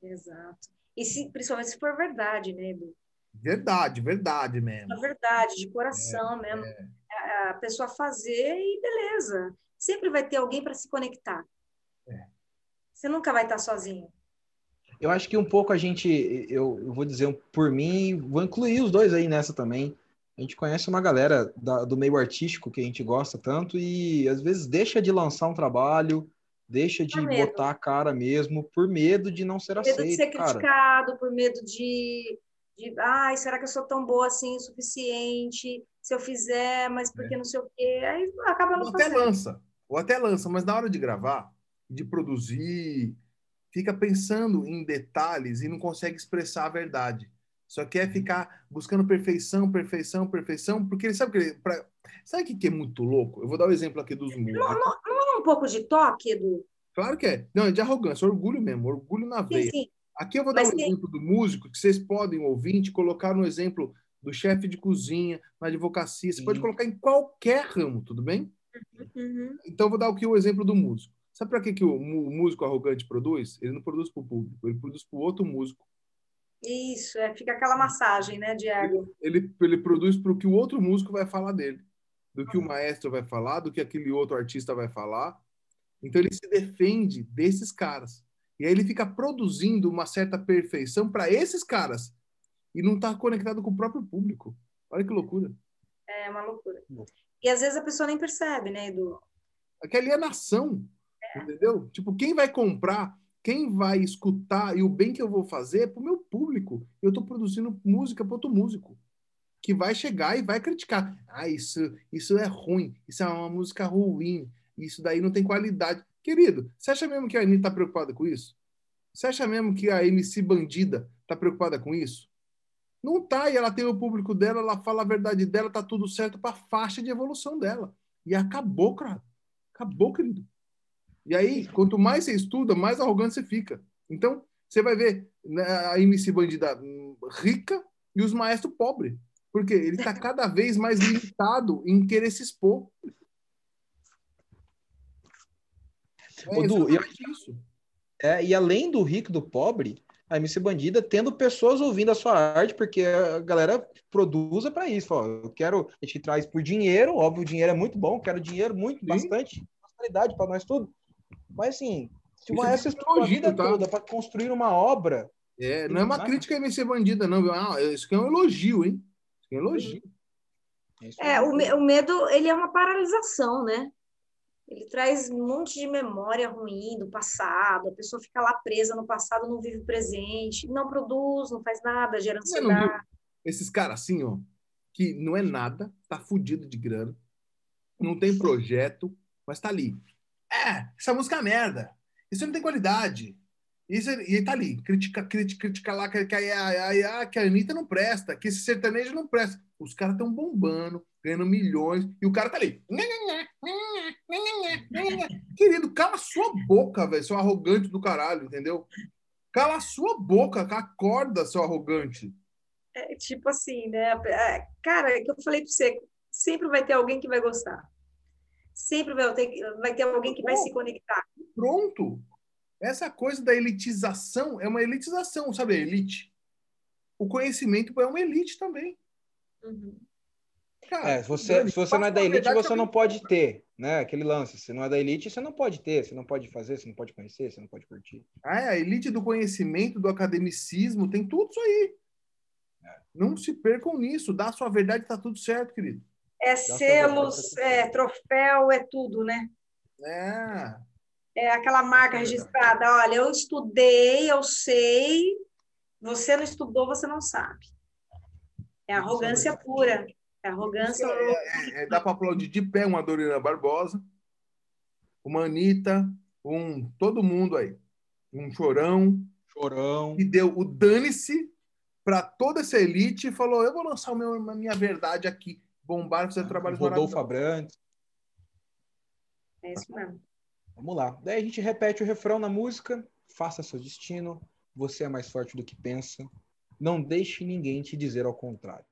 Exato. E se, principalmente se for verdade, né, Edu? Verdade, verdade mesmo. Na verdade, de coração mesmo. A, a pessoa fazer e beleza. Sempre vai ter alguém para se conectar. É. Você nunca vai estar sozinho. Eu acho que um pouco a gente, eu, eu vou dizer por mim, vou incluir os dois aí nessa também. A gente conhece uma galera da- do meio artístico que a gente gosta tanto e às vezes deixa de lançar um trabalho, deixa de Por medo. botar a cara mesmo por medo de não ser Por medo de ser aceito, cara. criticado, por medo de, de ai, será que eu sou tão boa assim, o suficiente? Se eu fizer, mas por que não sei o quê? Aí acaba Ou não até fazendo. lança, ou até lança, mas na hora de gravar, de produzir, fica pensando em detalhes e não consegue expressar a verdade. Só quer ficar buscando perfeição, perfeição, perfeição, porque ele sabe que ele, pra- sabe o que que é muito louco? Eu vou dar o exemplo aqui dos músicos. Não, não, não é um pouco de toque, Edu? Claro que é. Não, é de arrogância, orgulho mesmo, orgulho na Sim, veia. sim. Aqui eu vou dar Mas um exemplo do músico que vocês podem, ouvinte, colocar no exemplo do chefe de cozinha, na advocacia. Você Sim. pode colocar em qualquer ramo, tudo bem? Uhum. Então, eu vou dar aqui o exemplo do músico. Sabe para que, que o músico arrogante produz? Ele não produz para o público, ele produz para o outro músico. Isso, é, fica aquela massagem, né, Diego? Ele, ele produz para o que o outro músico vai falar dele, do que o maestro vai falar, do que aquele outro artista vai falar. Então, ele se defende desses caras. E aí ele fica produzindo uma certa perfeição para esses caras. E não está conectado com o próprio público. Olha que loucura. É uma loucura. E às vezes a pessoa nem percebe, né, Edu? Aqui é alienação, entendeu? Tipo, quem vai comprar, quem vai escutar e o bem que eu vou fazer é pro meu público. Eu tô produzindo música para outro músico que vai chegar e vai criticar. Ah, isso, isso é ruim, isso é uma música ruim, isso daí não tem qualidade. Querido, você acha mesmo que a Anitta tá preocupada com isso? Você acha mesmo que a MC Bandida tá preocupada com isso? Não tá, e ela tem o público dela, ela fala a verdade dela, tá tudo certo para faixa de evolução dela. E acabou, cara. Acabou, querido. E aí, quanto mais você estuda, mais arrogante você fica. Então, você vai ver né, a MC Bandida rica e os maestros pobres. Porque ele está cada vez mais limitado em querer se expor. É Ô, Du, e eu- isso. É, e além do rico e do pobre, a MC Bandida tendo pessoas ouvindo a sua arte, porque a galera produza para isso. Ó, eu quero, a gente traz por dinheiro, óbvio, o dinheiro é muito bom, quero dinheiro muito, Sim. bastante, prosperidade para nós tudo. Mas assim, se uma é essa estudou a elogio, vida tá? toda para construir uma obra, É, não é uma Ah. crítica a MC Bandida, não. viu? Ah, isso aqui é um elogio, hein? Isso aqui é um elogio. isso É, o, me- o medo, ele é uma paralisação, né? Ele traz um monte de memória ruim do passado, a pessoa fica lá presa no passado, não vive o presente, não produz, não faz nada, gera ansiedade. esses caras assim, ó, que não é nada, tá fudido de grana, não tem projeto, mas tá ali. É, essa música é merda. Isso não tem qualidade. Isso, é- e tá ali, critica, critica, critica lá que, que, a, a, que a Anitta não presta, que esse sertanejo não presta. Os caras estão bombando, ganhando milhões, e o cara tá ali. Querido, cala sua boca, velho, seu arrogante do caralho, entendeu? Cala sua boca, acorda, seu arrogante. É tipo assim, né? É, Cara, é que eu falei pra você, sempre vai ter alguém que vai gostar. Sempre vai ter, vai ter alguém que vai se conectar. Pronto. Essa coisa da elitização é uma elitização, sabe? A elite. O conhecimento é uma elite também. Uhum. Cara, É, se você, se você não é da elite, você não pode ter, né? Aquele lance. Se não é da elite, você não pode ter, você não pode fazer, você não pode conhecer, você não pode curtir. Ah, é, a elite do conhecimento, do academicismo, tem tudo isso aí. Não se percam nisso. Dá a sua verdade, tá tudo certo, querido. É selos, é troféu, é tudo, né? É. É aquela marca registrada. Olha, eu estudei, eu sei. Você não estudou, você não sabe. É arrogância pura. É arrogância. É, é, dá para aplaudir de pé uma Dorina Barbosa, uma Anitta, um todo mundo aí. Um chorão, Chorão. e deu o dane-se para toda essa elite e falou: Eu vou lançar o meu, a minha verdade aqui. Bombar, fazer trabalhos Rodolfo maravilhosos. Abrantes. É isso mesmo. Vamos lá. Daí a gente repete o refrão na música. Faça seu destino. Você é mais forte do que pensa. Não deixe ninguém te dizer ao contrário.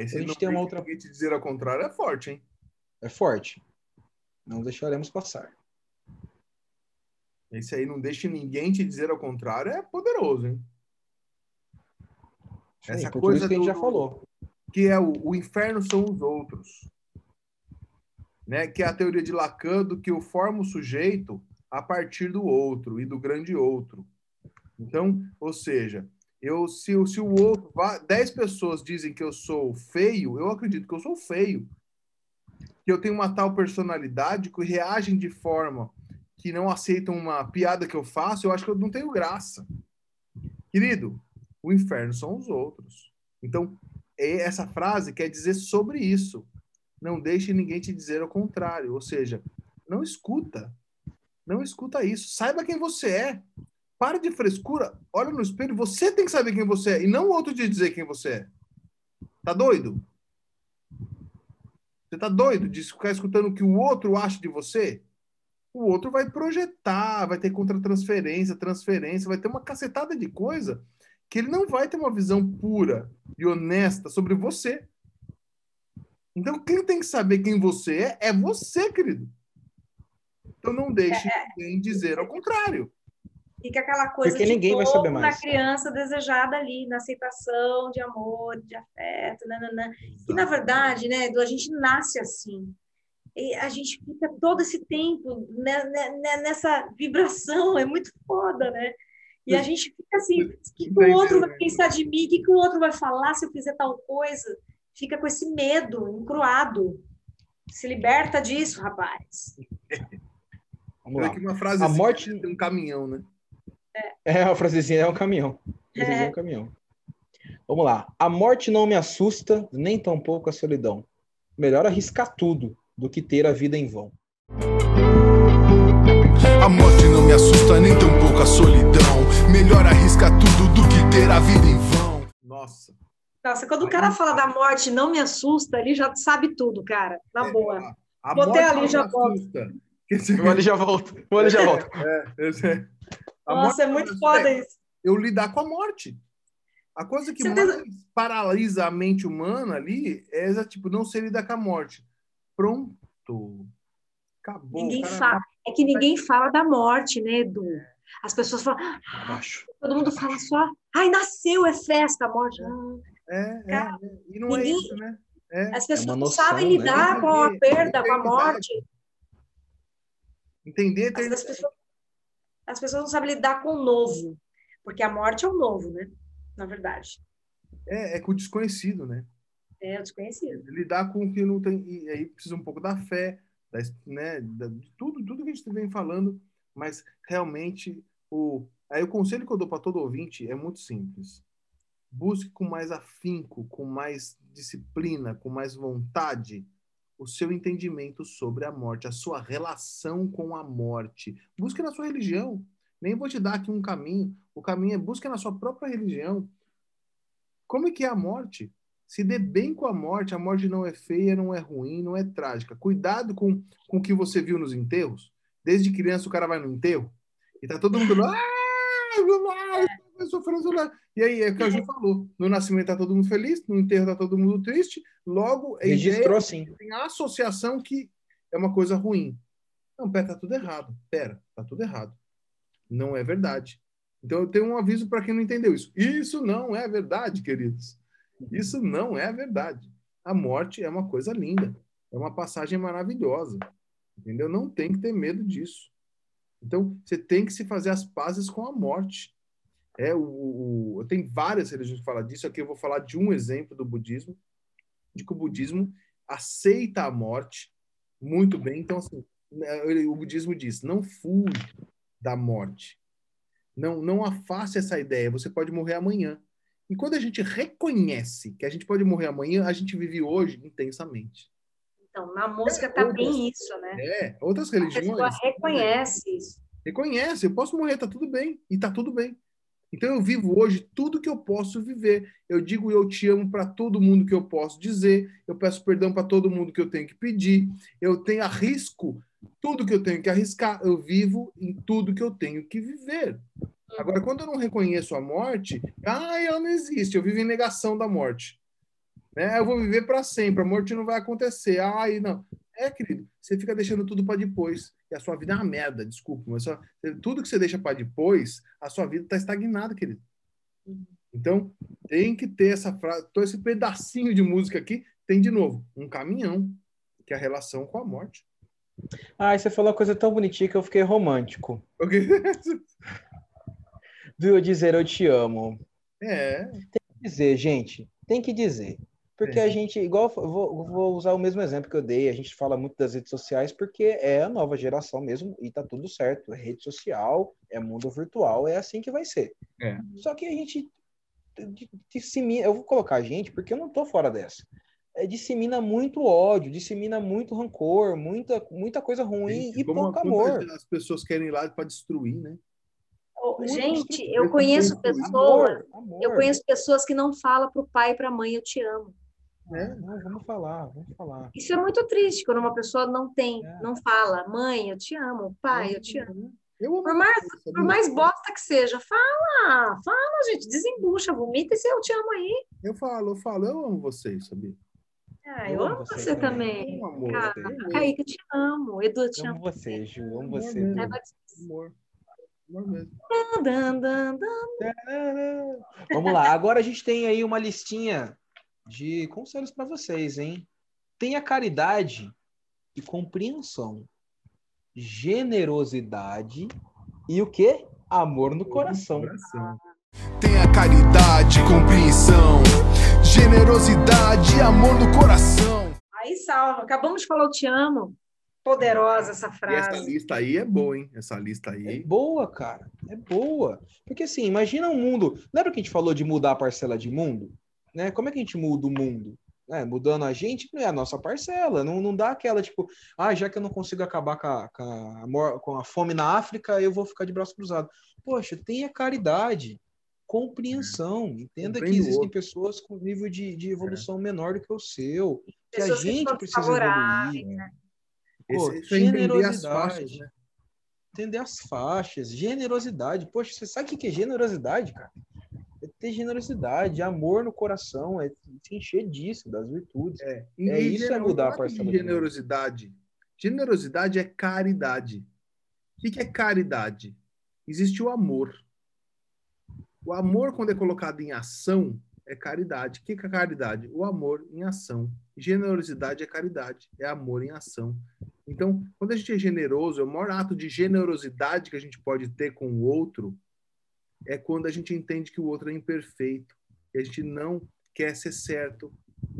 Ah, esse A gente não tem uma outra- te dizer ao contrário é forte, hein? É forte. Não deixaremos passar. Esse aí não deixa ninguém te dizer ao contrário é poderoso, hein? Sim, Essa coisa que a gente do- já falou. que é o, o inferno são os outros. Né? Que é a teoria de Lacan do que eu formo o sujeito a partir do outro e do grande outro. Então, ou seja, eu se, o- se o outro, vá- 10 pessoas dizem que eu sou feio, eu acredito que eu sou feio. Que eu tenho uma tal personalidade que reagem de forma que não aceitam uma piada que eu faço, eu acho que eu não tenho graça. Querido, o inferno são os outros. Então, é- essa frase quer dizer sobre isso. Não deixe ninguém te dizer ao contrário. Ou seja, não escuta. Não escuta isso. Saiba quem você é. Para de frescura. Olha no espelho. Você tem que saber quem você é. E não o outro te dizer quem você é. Tá doido? Você tá doido de ficar escutando o que o outro acha de você? O outro vai projetar, vai ter contra-transferência, transferência, vai ter uma cacetada de coisa que ele não vai ter uma visão pura e honesta sobre você. Então, quem tem que saber quem você é, é você, querido. Então, não deixe ninguém dizer ao contrário. Fica aquela coisa Porque de ninguém vai saber mais. na criança desejada ali, na aceitação de amor, de afeto, nananã. E, na verdade, né, Edu, a gente nasce assim. E a gente fica todo esse tempo né, né, né, nessa vibração, [laughs] é muito foda, né? E a gente fica assim, o que, que o outro vai pensar de mim? O que, que o outro vai falar se eu fizer tal coisa? Fica com esse medo encruado. Se liberta disso, rapaz. [laughs] Vamos Olha lá. aqui uma frase A assim, morte- tem um caminhão, né? É, a frasezinha é um caminhão. A frasezinha é um caminhão. Vamos lá. A morte não me assusta, nem tampouco a solidão. Melhor arriscar tudo do que ter a vida em vão. A morte não me assusta nem tampouco a solidão. Melhor arriscar tudo do que ter a vida em vão. Nossa. Nossa, quando o cara fala da morte, não me assusta, ele já sabe tudo, cara. Na É, boa. A Botei morte ali, não já me volto. assusta. Dizer, O Oli já volta. O Oli já volta. eu sei. A Nossa, morte é muito foda assusta. isso. eu lidar com a morte. A coisa que mais paralisa a mente humana ali é essa, tipo, não ser lidar com a morte. Pronto. Acabou. Ninguém cara- fala. É que ninguém fala da morte, né, Edu? As pessoas falam, Abaixo. todo mundo fala só, ai, nasceu, é festa, a morte. É, é, Cara, é. E não é ninguém- isso, né? É. As pessoas uma não sabem né? lidar com a perda, com a morte. Entender, ter... as pessoas, as pessoas não sabem lidar com o novo, porque a morte é o novo, né? Na verdade. é, é com o desconhecido, né? É o desconhecido. lidar com o que não tem. E aí precisa um pouco da fé, da, né, da- de tudo, tudo que a gente vem falando, mas realmente o. Aí o conselho que eu dou para todo ouvinte é muito simples. Busque com mais afinco, com mais disciplina, com mais vontade o seu entendimento sobre a morte, a sua relação com a morte. Busque na sua religião. Nem vou te dar aqui um caminho. O caminho é busque na sua própria religião. Como é que é a morte? Se dê bem com a morte, a morte não é feia, não é ruim, não é trágica. Cuidado com, com o que você viu nos enterros. Desde criança o cara vai no enterro e tá todo mundo ah, sofrendo lá. E aí é o que a Ju falou. No nascimento tá todo mundo feliz, no enterro tá todo mundo triste. Logo, a Registrou ideia assim. tem a associação que é uma coisa ruim. Não, pera, tá tudo errado. Pera, tá tudo errado. Não é verdade. Então eu tenho um aviso para quem não entendeu isso. Isso não é verdade, queridos. Isso não é verdade. A morte é uma coisa linda. É uma passagem maravilhosa. Entendeu? Não tem que ter medo disso. Então, você tem que se fazer as pazes com a morte. É, o, o, tem várias religiões que falam disso. Aqui eu vou falar de um exemplo do budismo, de que o budismo aceita a morte muito bem. Então, assim, ele- o budismo diz: não fuja da morte. Não, não afaste essa ideia. Você pode morrer amanhã. E quando a gente reconhece que a gente pode morrer amanhã, a gente vive hoje intensamente. Então, na música tá bem isso, né? É, outras A pessoa religiões reconhece isso. reconhece, eu posso morrer, tá tudo bem, e tá tudo bem. Então eu vivo hoje tudo que eu posso viver. Eu digo eu te amo para todo mundo que eu posso dizer, eu peço perdão para todo mundo que eu tenho que pedir, eu tenho arrisco tudo que eu tenho que arriscar, eu vivo em tudo que eu tenho que viver. Agora, quando eu não reconheço a morte, ah, ela não existe, eu vivo em negação da morte. Né? Eu vou viver para sempre, a morte não vai acontecer. Ai, não. É, querido, você fica deixando tudo para depois. E a sua vida é uma merda, desculpa, mas só, tudo que você deixa para depois, a sua vida está estagnada, querido. Então, tem que ter essa frase, todo esse pedacinho de música aqui, tem de novo um caminhão, que é a relação com a morte. Ah, você falou uma coisa tão bonitinha que eu fiquei romântico. Ok? [laughs] Viu dizer eu te amo. É, Tem que dizer, gente, tem que dizer. Porque É. a gente, igual, eu vou, vou usar o mesmo exemplo que eu dei, a gente fala muito das redes sociais porque é a nova geração mesmo e tá tudo certo. É rede social, é mundo virtual, é assim que vai ser. É. Só que a gente di- dissemina, eu vou colocar a gente porque eu não tô fora dessa. É, dissemina muito ódio, dissemina muito rancor, muita, muita coisa ruim e como- pouco amor. As pessoas querem ir lá para destruir, né? Gente, eu conheço pessoas, Amor, amor. eu conheço pessoas que não falam pro pai e pra mãe eu te amo. É. Não, vamos falar, vamos falar. Isso é muito triste quando uma pessoa não tem, É. não fala, mãe, eu te amo, pai, eu te amo. Eu amo Por mais, você, por mais bosta que seja, fala, fala, gente, desembucha, vomita esse eu te amo aí. Eu falo, eu falo, eu amo vocês, sabia? Ah, Eu eu amo amo você você também. também. Amor, amo. Kaique, eu te amo. Edu, eu te Amo amo. você, Ju, amo Amor você. mesmo. Amor. Amor mesmo. dan, dan, dan. Vamos lá, agora a gente tem aí uma listinha de conselhos para vocês, hein? Tenha caridade e compreensão, generosidade e o quê? Amor no coração. Tenha caridade, compreensão, generosidade e amor no coração. Aí salva. Acabamos de falar eu te amo. Poderosa essa E essa frase. lista aí é boa, hein? Essa lista É aí. boa, cara. É boa. Porque assim, imagina um mundo. Lembra que a gente falou de mudar a parcela de mundo? Né? Como é que a gente muda o mundo? É, mudando a gente, é a nossa parcela. Não, não dá aquela, tipo, ah, já que eu não consigo acabar com a, com a, mor- com a fome na África, eu vou ficar de braço cruzado. Poxa, tenha caridade, compreensão. Entenda que Compreende o existem outro. pessoas com nível de, de evolução menor do que o seu. Que Pessoas a que gente precisa evoluir. né? Pô, Esse, é entender as generosidade. faixas, né? entender as faixas, generosidade. Poxa, você sabe o que que é generosidade, cara? É ter generosidade, amor no coração, é se encher disso, das virtudes. É, É, isso é mudar a parcela de generosidade. Generosidade é caridade. O que é caridade? Existe o amor. O amor, quando é colocado em ação, é caridade. O que que é caridade? O amor em ação. Generosidade é caridade, é amor em ação. Então, quando a gente é generoso, é o maior ato de generosidade que a gente pode ter com o outro é quando a gente entende que o outro é imperfeito, que a gente não quer ser certo,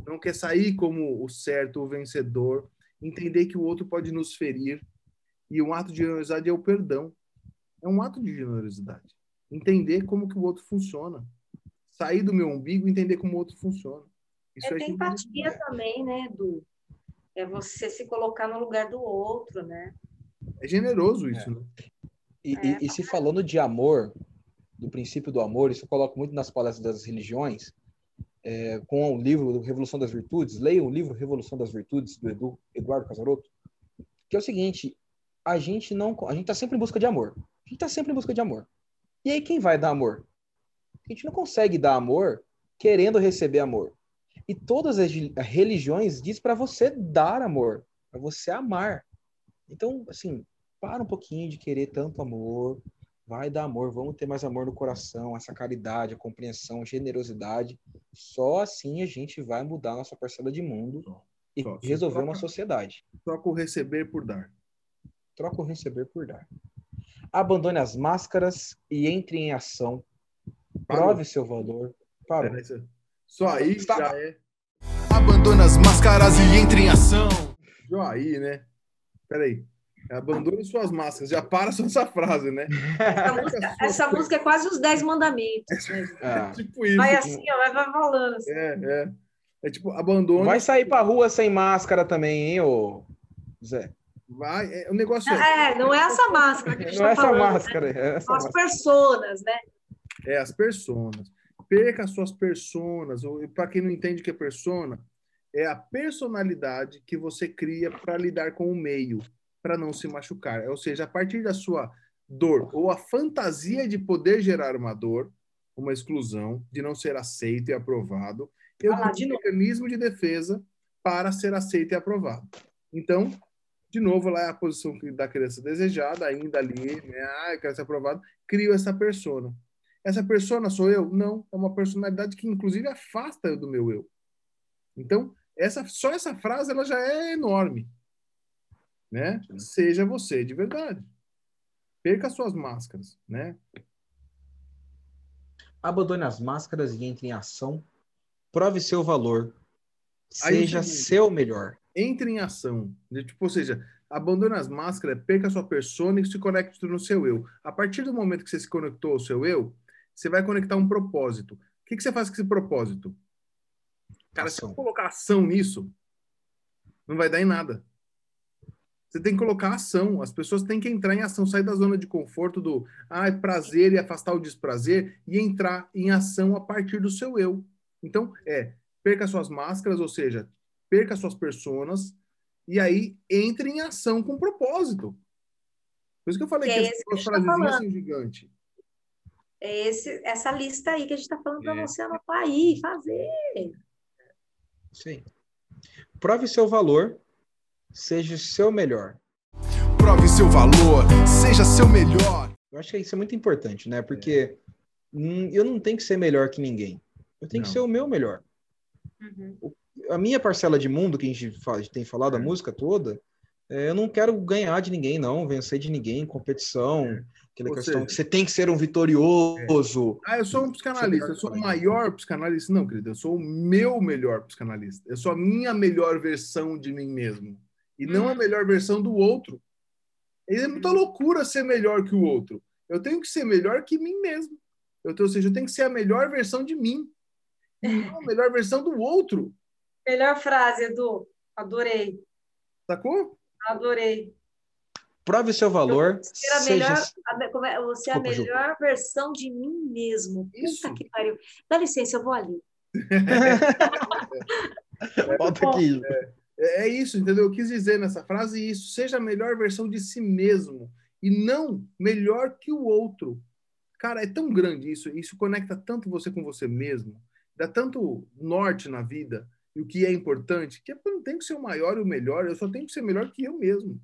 não quer sair como o certo, o vencedor, entender que o outro pode nos ferir. E um ato de generosidade é o perdão. É um ato de generosidade. Entender como que o outro funciona. Sair do meu umbigo e entender como o outro funciona. Isso É é, ter empatia também, né, Edu? É você se colocar no lugar do outro, né? é generoso isso, né? E, É. e- e se falando de amor, do princípio do amor, isso eu coloco muito nas palestras das religiões, é, com o livro Revolução das Virtudes, leiam o livro Revolução das Virtudes, do Edu, Eduardo Casaroto, que é o seguinte, a gente não, a gente tá sempre em busca de amor. A gente tá sempre em busca de amor. E aí quem vai dar amor? A gente não consegue dar amor querendo receber amor. E todas as reli- religiões diz para você dar amor, para você amar. Então, assim, para um pouquinho de querer tanto amor, vai dar amor, vamos ter mais amor no coração, essa caridade, a compreensão, a generosidade. Só assim a gente vai mudar a nossa parcela de mundo e Só- resolver troca- uma sociedade. Troca o receber por dar. Troca o receber por dar. Abandone as máscaras e entre em ação. Parou. Prove seu valor. Parou. É, né? Só aí Está- já é. Abandona as máscaras e entre em ação. Só aí, né? Peraí. Abandone suas máscaras. Já para só essa frase, né? Essa música, essa música é quase os Dez Mandamentos. né? Ah, [laughs] Tipo isso. Vai assim, ó, vai, vai falando. Assim. É, é. É tipo, abandone. vai sair pra rua sem máscara também, hein, ô Zé? Vai. É, o negócio é, É, não é essa máscara que a gente Não é tá essa falando. máscara. É essa São as máscara. personas, né? é as personas. Perca as suas personas. Para quem não entende o que é persona, é a personalidade que você cria para lidar com o meio, para não se machucar. Ou seja, a partir da sua dor ou a fantasia de poder gerar uma dor, uma exclusão, de não ser aceito e aprovado, eu Ah tenho um mecanismo de defesa para ser aceito e aprovado. Então, de novo, lá é a posição da criança desejada, ainda ali, né? Ah, eu quero ser aprovado. Crio essa persona. Essa persona sou eu? Não, é uma personalidade que inclusive afasta do meu eu. Então, essa, só essa frase ela já é enorme, né? Seja você de verdade. Perca suas máscaras, né? Abandone as máscaras e entre em ação. Prove seu valor. Aí Seja seguinte. seu melhor. Entre em ação. Tipo, ou seja, abandone as máscaras, perca sua persona e se conecte no seu eu. A partir do momento que você se conectou ao seu eu, você vai conectar um propósito. O que, que você faz com esse propósito? Cara, se Ação. você colocar ação nisso, não vai dar em nada. Você tem que colocar ação. As pessoas têm que entrar em ação, sair da zona de conforto do ah, prazer e afastar o desprazer e entrar em ação a partir do seu eu. Então, é, perca suas máscaras, ou seja, perca suas personas e aí entre em ação com propósito. Por isso que eu falei Que que, é as esse que duas tá frasezinhas são gigantes. É esse, essa lista aí que a gente está falando para É. você anotar aí, fazer. Sim. Prove seu valor. Seja o seu melhor. Prove seu valor, seja seu melhor. Eu acho que isso é muito importante, né? Porque hum, eu não tenho que ser melhor que ninguém. Eu tenho que Não. ser o meu melhor. Uhum. A minha parcela de mundo, que a gente fala- tem falado a É. música toda, é, eu não quero ganhar de ninguém, não, vencer de ninguém, competição, É. aquela Ou questão seja- que você tem que ser um vitorioso. Ah, eu sou um psicanalista, eu sou o maior psicanalista. Não, querido, eu sou o meu melhor psicanalista. Eu sou a minha melhor versão de mim mesmo. E não a melhor versão do outro. É muita loucura ser melhor que o outro. Eu tenho que ser melhor que mim mesmo. Eu, tenho- ou seja, eu tenho que ser a melhor versão de mim. E não a melhor versão do outro. [laughs] Melhor frase, Edu. Adorei. Sacou? Adorei. Prove seu valor. Ser a Seja... melhor, a me- como é? você é a Desculpa, Ju. melhor versão de mim mesmo. Puta Isso. que pariu. Dá licença, eu vou ali. [laughs] [laughs] Volta aqui. É é isso, entendeu? Eu quis dizer nessa frase isso. Seja a melhor versão de si mesmo. E não melhor que o outro. Cara, é tão grande isso. Isso conecta tanto você com você mesmo. Dá tanto norte na vida. E o que é importante. Que eu não tenho que ser o maior e o melhor. Eu só tenho que ser melhor que eu mesmo.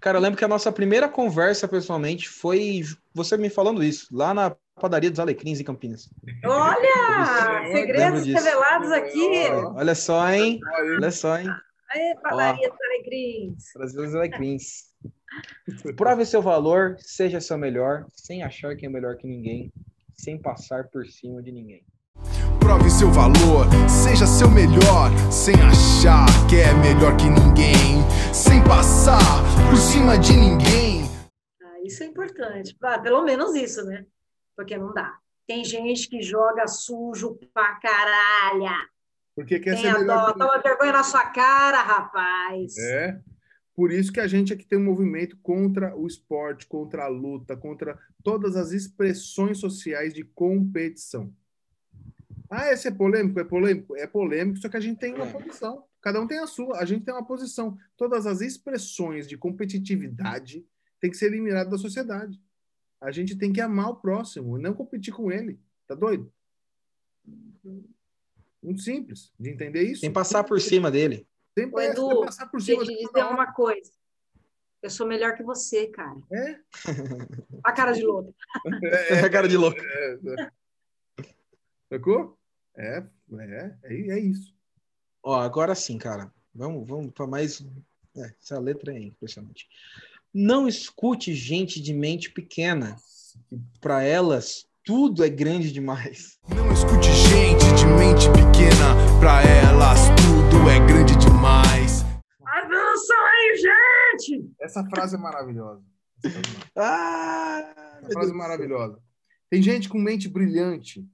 Cara, eu lembro que a nossa primeira conversa, pessoalmente, foi você me falando isso, lá na padaria dos Alecrins em Campinas. Olha! Segredos revelados aqui. Olha só, hein? Olha só, hein? Aê, padaria dos Alegrins. Brasil dos Alecrins. Prove seu valor, seja seu melhor, sem achar que é melhor que ninguém, sem passar por cima de ninguém. Prove seu valor, seja seu melhor, sem achar que é melhor que ninguém, sem passar por cima de ninguém. Ah, isso é importante. Ah, pelo menos isso, né? Porque não dá. Tem gente que joga sujo pra caralho. Porque quer Tem ser a melhor que Toma vergonha na sua cara, rapaz. É. Por isso que a gente aqui tem um movimento contra o esporte, contra a luta, contra todas as expressões sociais de competição. Ah, esse é polêmico? É polêmico? É polêmico, só que a gente tem uma É. posição. Cada um tem a sua, a gente tem uma posição. Todas as expressões de competitividade têm que ser eliminadas da sociedade. A gente tem que amar o próximo, não competir com ele. Tá doido? Muito simples de entender isso. Sem passar por cima dele. Sempre Ô, é, Edu, passar por cima Deixa eu de dizer hora. uma coisa. Eu sou melhor que você, cara. É? A cara de louco. É, cara de louco. É, é. Sacou? É, é, é, é isso. Ó, agora sim, cara. Vamos, vamos para mais. É, essa letra é impressionante. Não escute gente de mente pequena. Para elas, tudo é grande demais. Não escute gente de mente pequena, pra elas tudo é grande demais. Avança aí, gente! Essa frase é maravilhosa. Essa frase, é Ah, essa frase é maravilhosa. Tem gente com mente brilhante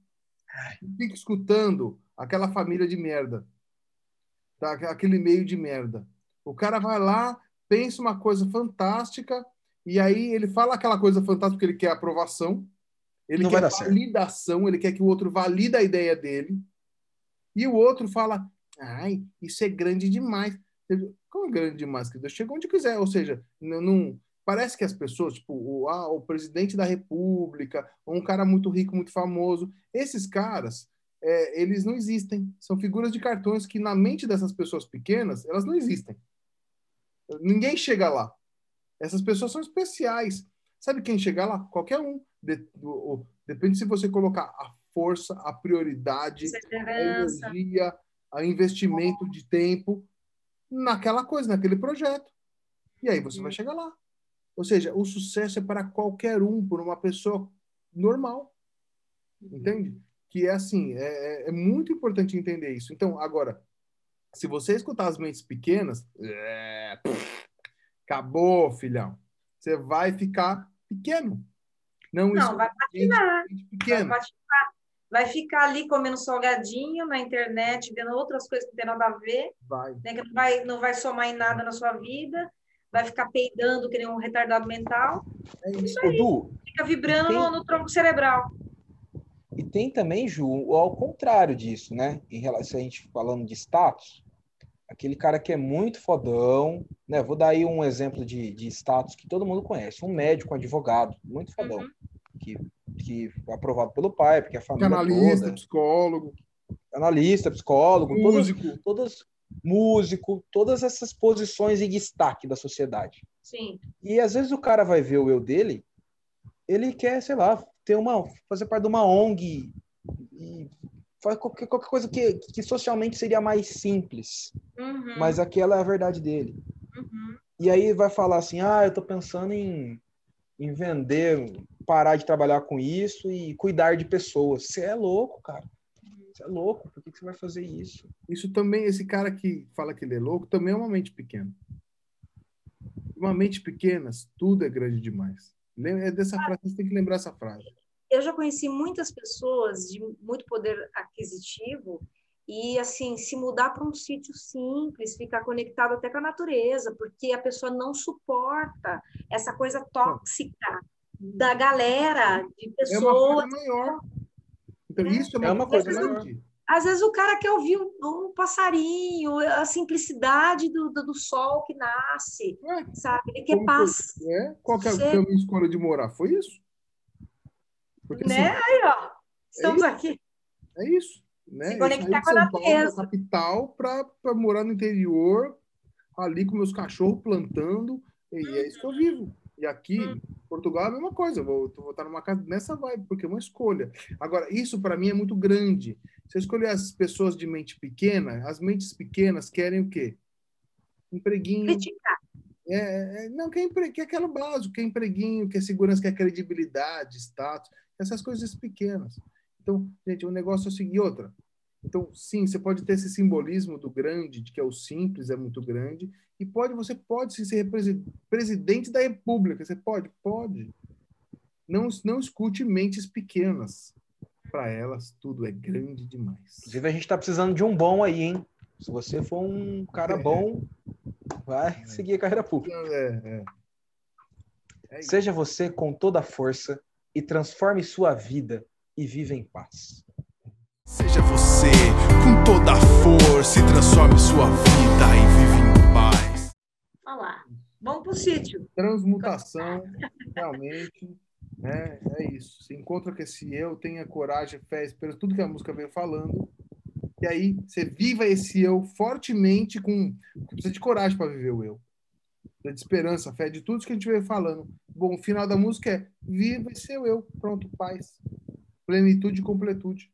que fica escutando aquela família de merda. Tá? Aquele meio de merda. O cara vai lá, pensa uma coisa fantástica, e aí ele fala aquela coisa fantástica porque ele quer aprovação, ele Não quer certo. validação, ele quer que o outro valide a ideia dele, e o outro fala, ai, isso é grande demais. Como é grande demais, querido? Chega onde quiser, ou seja, não, não- parece que as pessoas, tipo, o, ah, o presidente da república, ou um cara muito rico, muito famoso, esses caras, é, eles não existem. São figuras de cartões que, na mente dessas pessoas pequenas, elas não existem. Ninguém chega lá. Essas pessoas são especiais. Sabe quem chega lá? Qualquer um. De- o- o- depende se você colocar a força, a prioridade, a energia, a investimento de tempo naquela coisa, naquele projeto. E aí você vai chegar lá. Ou seja, o sucesso é para qualquer um, por uma pessoa normal. Entende? Que é assim, é, é- é muito importante entender isso. Então, agora, se você escutar as mentes pequenas, é, pff, acabou, filhão. Você vai ficar pequeno. Não, Não, vai patinar. Vai, pequena. patinar. Vai ficar ali comendo salgadinho na internet, vendo outras coisas que não tem nada a ver, Vai. né, que não vai, não vai somar em nada na sua vida, vai ficar peidando que nem um retardado mental, É isso. Ô, Du, fica vibrando Tem- no, no tronco cerebral. E tem também, Ju, ao contrário disso, né? Em relação a gente falando de status, aquele cara que é muito fodão, né? Vou dar aí um exemplo de, de status que todo mundo conhece, um médico, um advogado, muito fodão, Uhum. que, que foi aprovado pelo pai, porque a família Canalista, toda, psicólogo, analista, psicólogo, todas, músico. todas, músico, todas essas posições em destaque da sociedade. Sim. E às vezes o cara vai ver o eu dele, ele quer, sei lá, ter uma, fazer parte de uma ONG e faz qualquer, qualquer coisa que, que socialmente seria mais simples, Uhum, mas aquela é a verdade dele. uhum. E aí vai falar assim, ah, eu tô pensando em, em vender, parar de trabalhar com isso e cuidar de pessoas. Você é louco, cara. Você é louco, por que, que você vai fazer isso? Isso também, esse cara que fala que ele é louco, também é uma mente pequena. Uma mente pequena, tudo é grande demais. É dessa frase, você tem que lembrar essa frase. eu já conheci muitas pessoas de muito poder aquisitivo e assim se mudar para um sítio simples, ficar conectado até com a natureza, porque a pessoa não suporta essa coisa tóxica da galera, de É uma pessoas. coisa maior. Então, É. isso é uma, É uma coisa, coisa maior. Às vezes o cara quer ouvir um, um passarinho, a simplicidade do, do, do sol que nasce, Ué, sabe? Ele quer paz, é? Qual que é a minha escolha de morar? Foi isso? Porque, assim, né? Aí, ó, estamos isso. aqui. É isso. Né? Se conectar com a natureza. capital, para morar no interior, ali com meus cachorros plantando, e é isso que eu vivo. E aqui, Uhum. Portugal, é a mesma coisa. Vou, vou estar numa casa nessa vibe, porque é uma escolha. Agora, isso para mim é muito grande. Se eu escolher as pessoas de mente pequena, as mentes pequenas querem o quê? Empreguinho, Criticar. é, é, não, quer, empre... quer aquilo básico, quer empreguinho, quer segurança, quer credibilidade, status, essas coisas pequenas. Então, gente, o negócio é o seguinte, outra. Então, sim, você pode ter esse simbolismo do grande, de que é o simples, é muito grande, e pode, você pode sim, ser presi- presidente da república, você pode? Pode. Não, não escute mentes pequenas. Para elas, tudo é grande demais. Inclusive, a gente tá precisando de um bom aí, hein? Se você for um cara bom, vai seguir a carreira pública. É, é. É isso. Seja você com toda a força e transforme sua vida e viva em paz. Seja você com toda a força e transforme sua vida e vive em paz. Olha lá. Vamos pro sítio. transmutação, realmente, né? É isso. Se encontra com esse eu, tenha coragem, fé, esperança, tudo que a música veio falando. E aí você viva esse eu fortemente com precisa de coragem para viver o eu. Precisa de esperança, fé, de tudo isso que a gente veio falando. Bom, o final da música é viva esse eu, pronto, paz, plenitude e completude.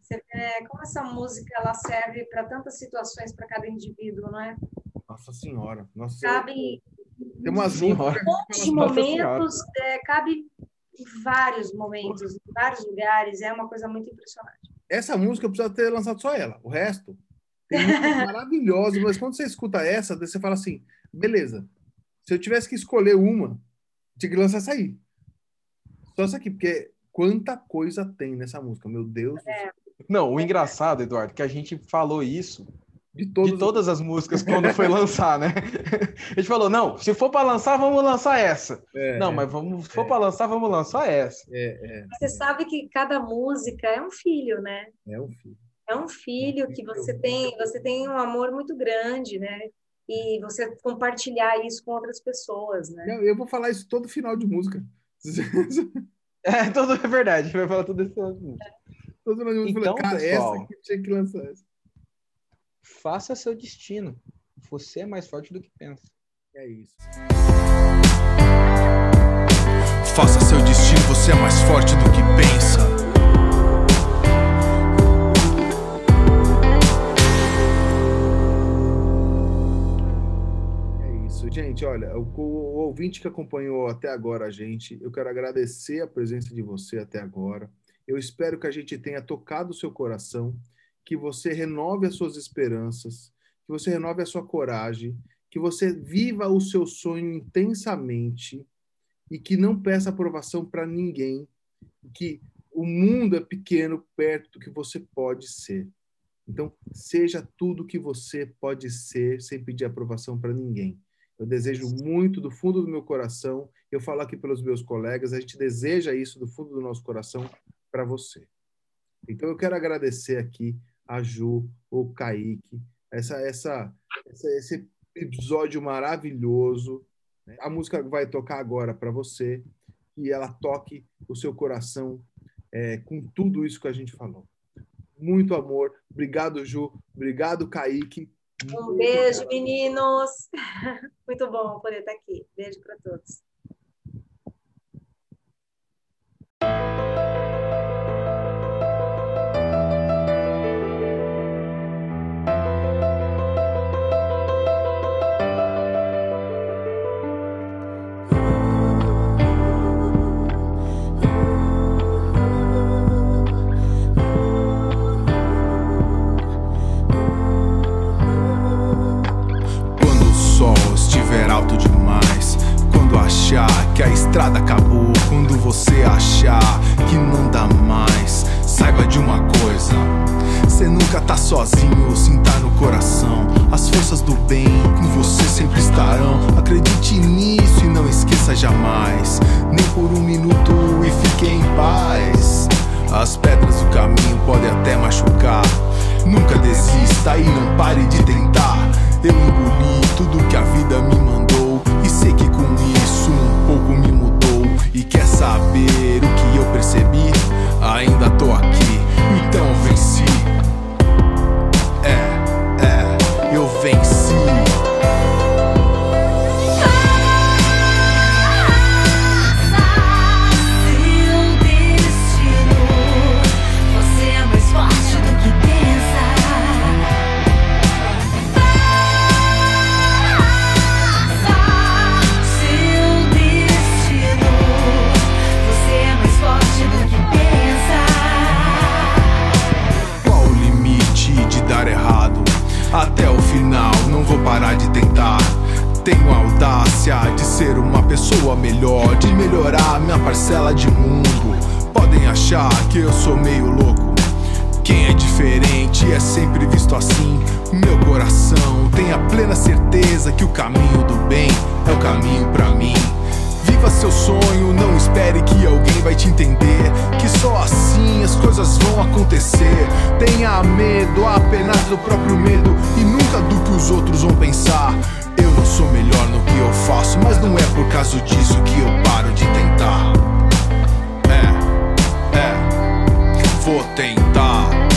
Você vê como essa música ela serve para tantas situações para cada indivíduo, não é? Nossa senhora, nossa senhora. Cabe em Tem umas Senhora. um de momentos, é, cabe em vários momentos, em vários lugares. É uma coisa muito impressionante. essa música eu preciso ter lançado só ela. O resto tem músicas [laughs] maravilhosas, mas quando você escuta essa, você fala assim: beleza, se eu tivesse que escolher uma, tinha que lançar essa aí. Só essa aqui, porque quanta coisa tem nessa música, meu Deus do céu. Não, o engraçado, Eduardo, que a gente falou isso De todas, de todas as músicas quando foi [laughs] lançar, né? A gente falou, não, se for para lançar, vamos lançar essa. É, Não, mas vamos, se for para lançar, vamos lançar essa. é, Você sabe que cada música é um filho, né? é, é um filho. É um filho que você tem, você tem um amor muito grande, né? e você compartilhar isso com outras pessoas, né? Eu, eu vou falar isso todo final de música. [laughs] É, [laughs] tudo é verdade. Vai falar tudo isso. todo eu Então, falei, cara, pessoal. essa que tinha que lançar essa. Faça seu destino. Você é mais forte do que pensa. É isso. Faça seu destino, você é mais forte do que pensa. Isso, gente. Olha, o, o ouvinte que acompanhou até agora a gente, eu quero agradecer a presença de você até agora. Eu espero que a gente tenha tocado o seu coração, que você renove as suas esperanças, que você renove a sua coragem, que você viva o seu sonho intensamente e que não peça aprovação para ninguém, que o mundo é pequeno perto do que você pode ser. Então, seja tudo que você pode ser sem pedir aprovação para ninguém. Eu desejo muito do fundo do meu coração, eu falo aqui pelos meus colegas, a gente deseja isso do fundo do nosso coração para você. Então, eu quero agradecer aqui a Ju, o Kaique, essa, essa, essa, esse episódio maravilhoso. né? A música vai tocar agora para você e ela toque o seu coração é, com tudo isso que a gente falou. Muito amor. Obrigado, Ju. Obrigado, Kaique. Um beijo, meninos. [laughs] Muito bom poder estar aqui. Beijo para todos. Alto demais, quando achar que a estrada acabou, quando você achar que não dá mais, saiba de uma coisa. Você nunca tá sozinho, sinta no coração. As forças do bem com você sempre estarão. Acredite nisso e não esqueça jamais. Nem por um minuto e fique em paz. As pedras do caminho podem até machucar. Nunca desista e não pare de tentar. Eu engoli tudo que a vida me mandou. Sei que com isso um pouco me mudou. E quer saber o que eu percebi? Ainda tô aqui, então venci. É, é, eu venci. Parar de tentar. Tenho a audácia de ser uma pessoa melhor, de melhorar minha parcela de mundo. Podem achar que eu sou meio louco. Quem é diferente é sempre visto assim. Meu coração tem a plena certeza que o caminho do bem é o caminho pra mim. Viva seu sonho, não espere que alguém vai te entender. Que só assim as coisas vão acontecer. Tenha medo apenas do próprio medo e nunca do que os outros vão pensar. Eu não sou melhor no que eu faço, mas não é por causa disso que eu paro de tentar. É, é, vou tentar.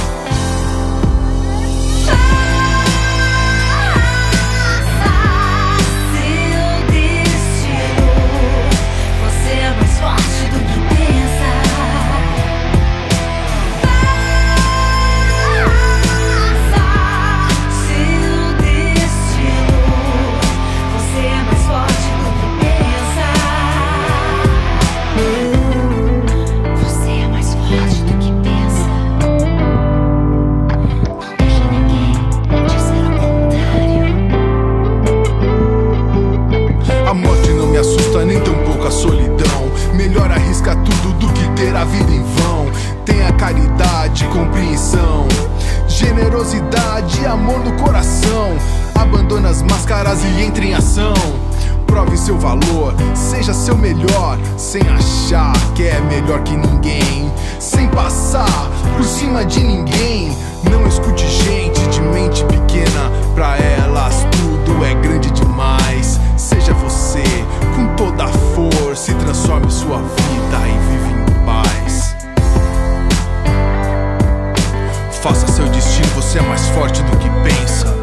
coração. Generosidade, amor no coração. Abandone as máscaras e entre em ação. Prove seu valor, seja seu melhor, sem achar que é melhor que ninguém, sem passar por cima de ninguém. Não escute gente de mente pequena, pra elas tudo é grande demais. Seja você, com toda a força, e transforme sua vida e vive Faça seu destino, você é mais forte do que pensa.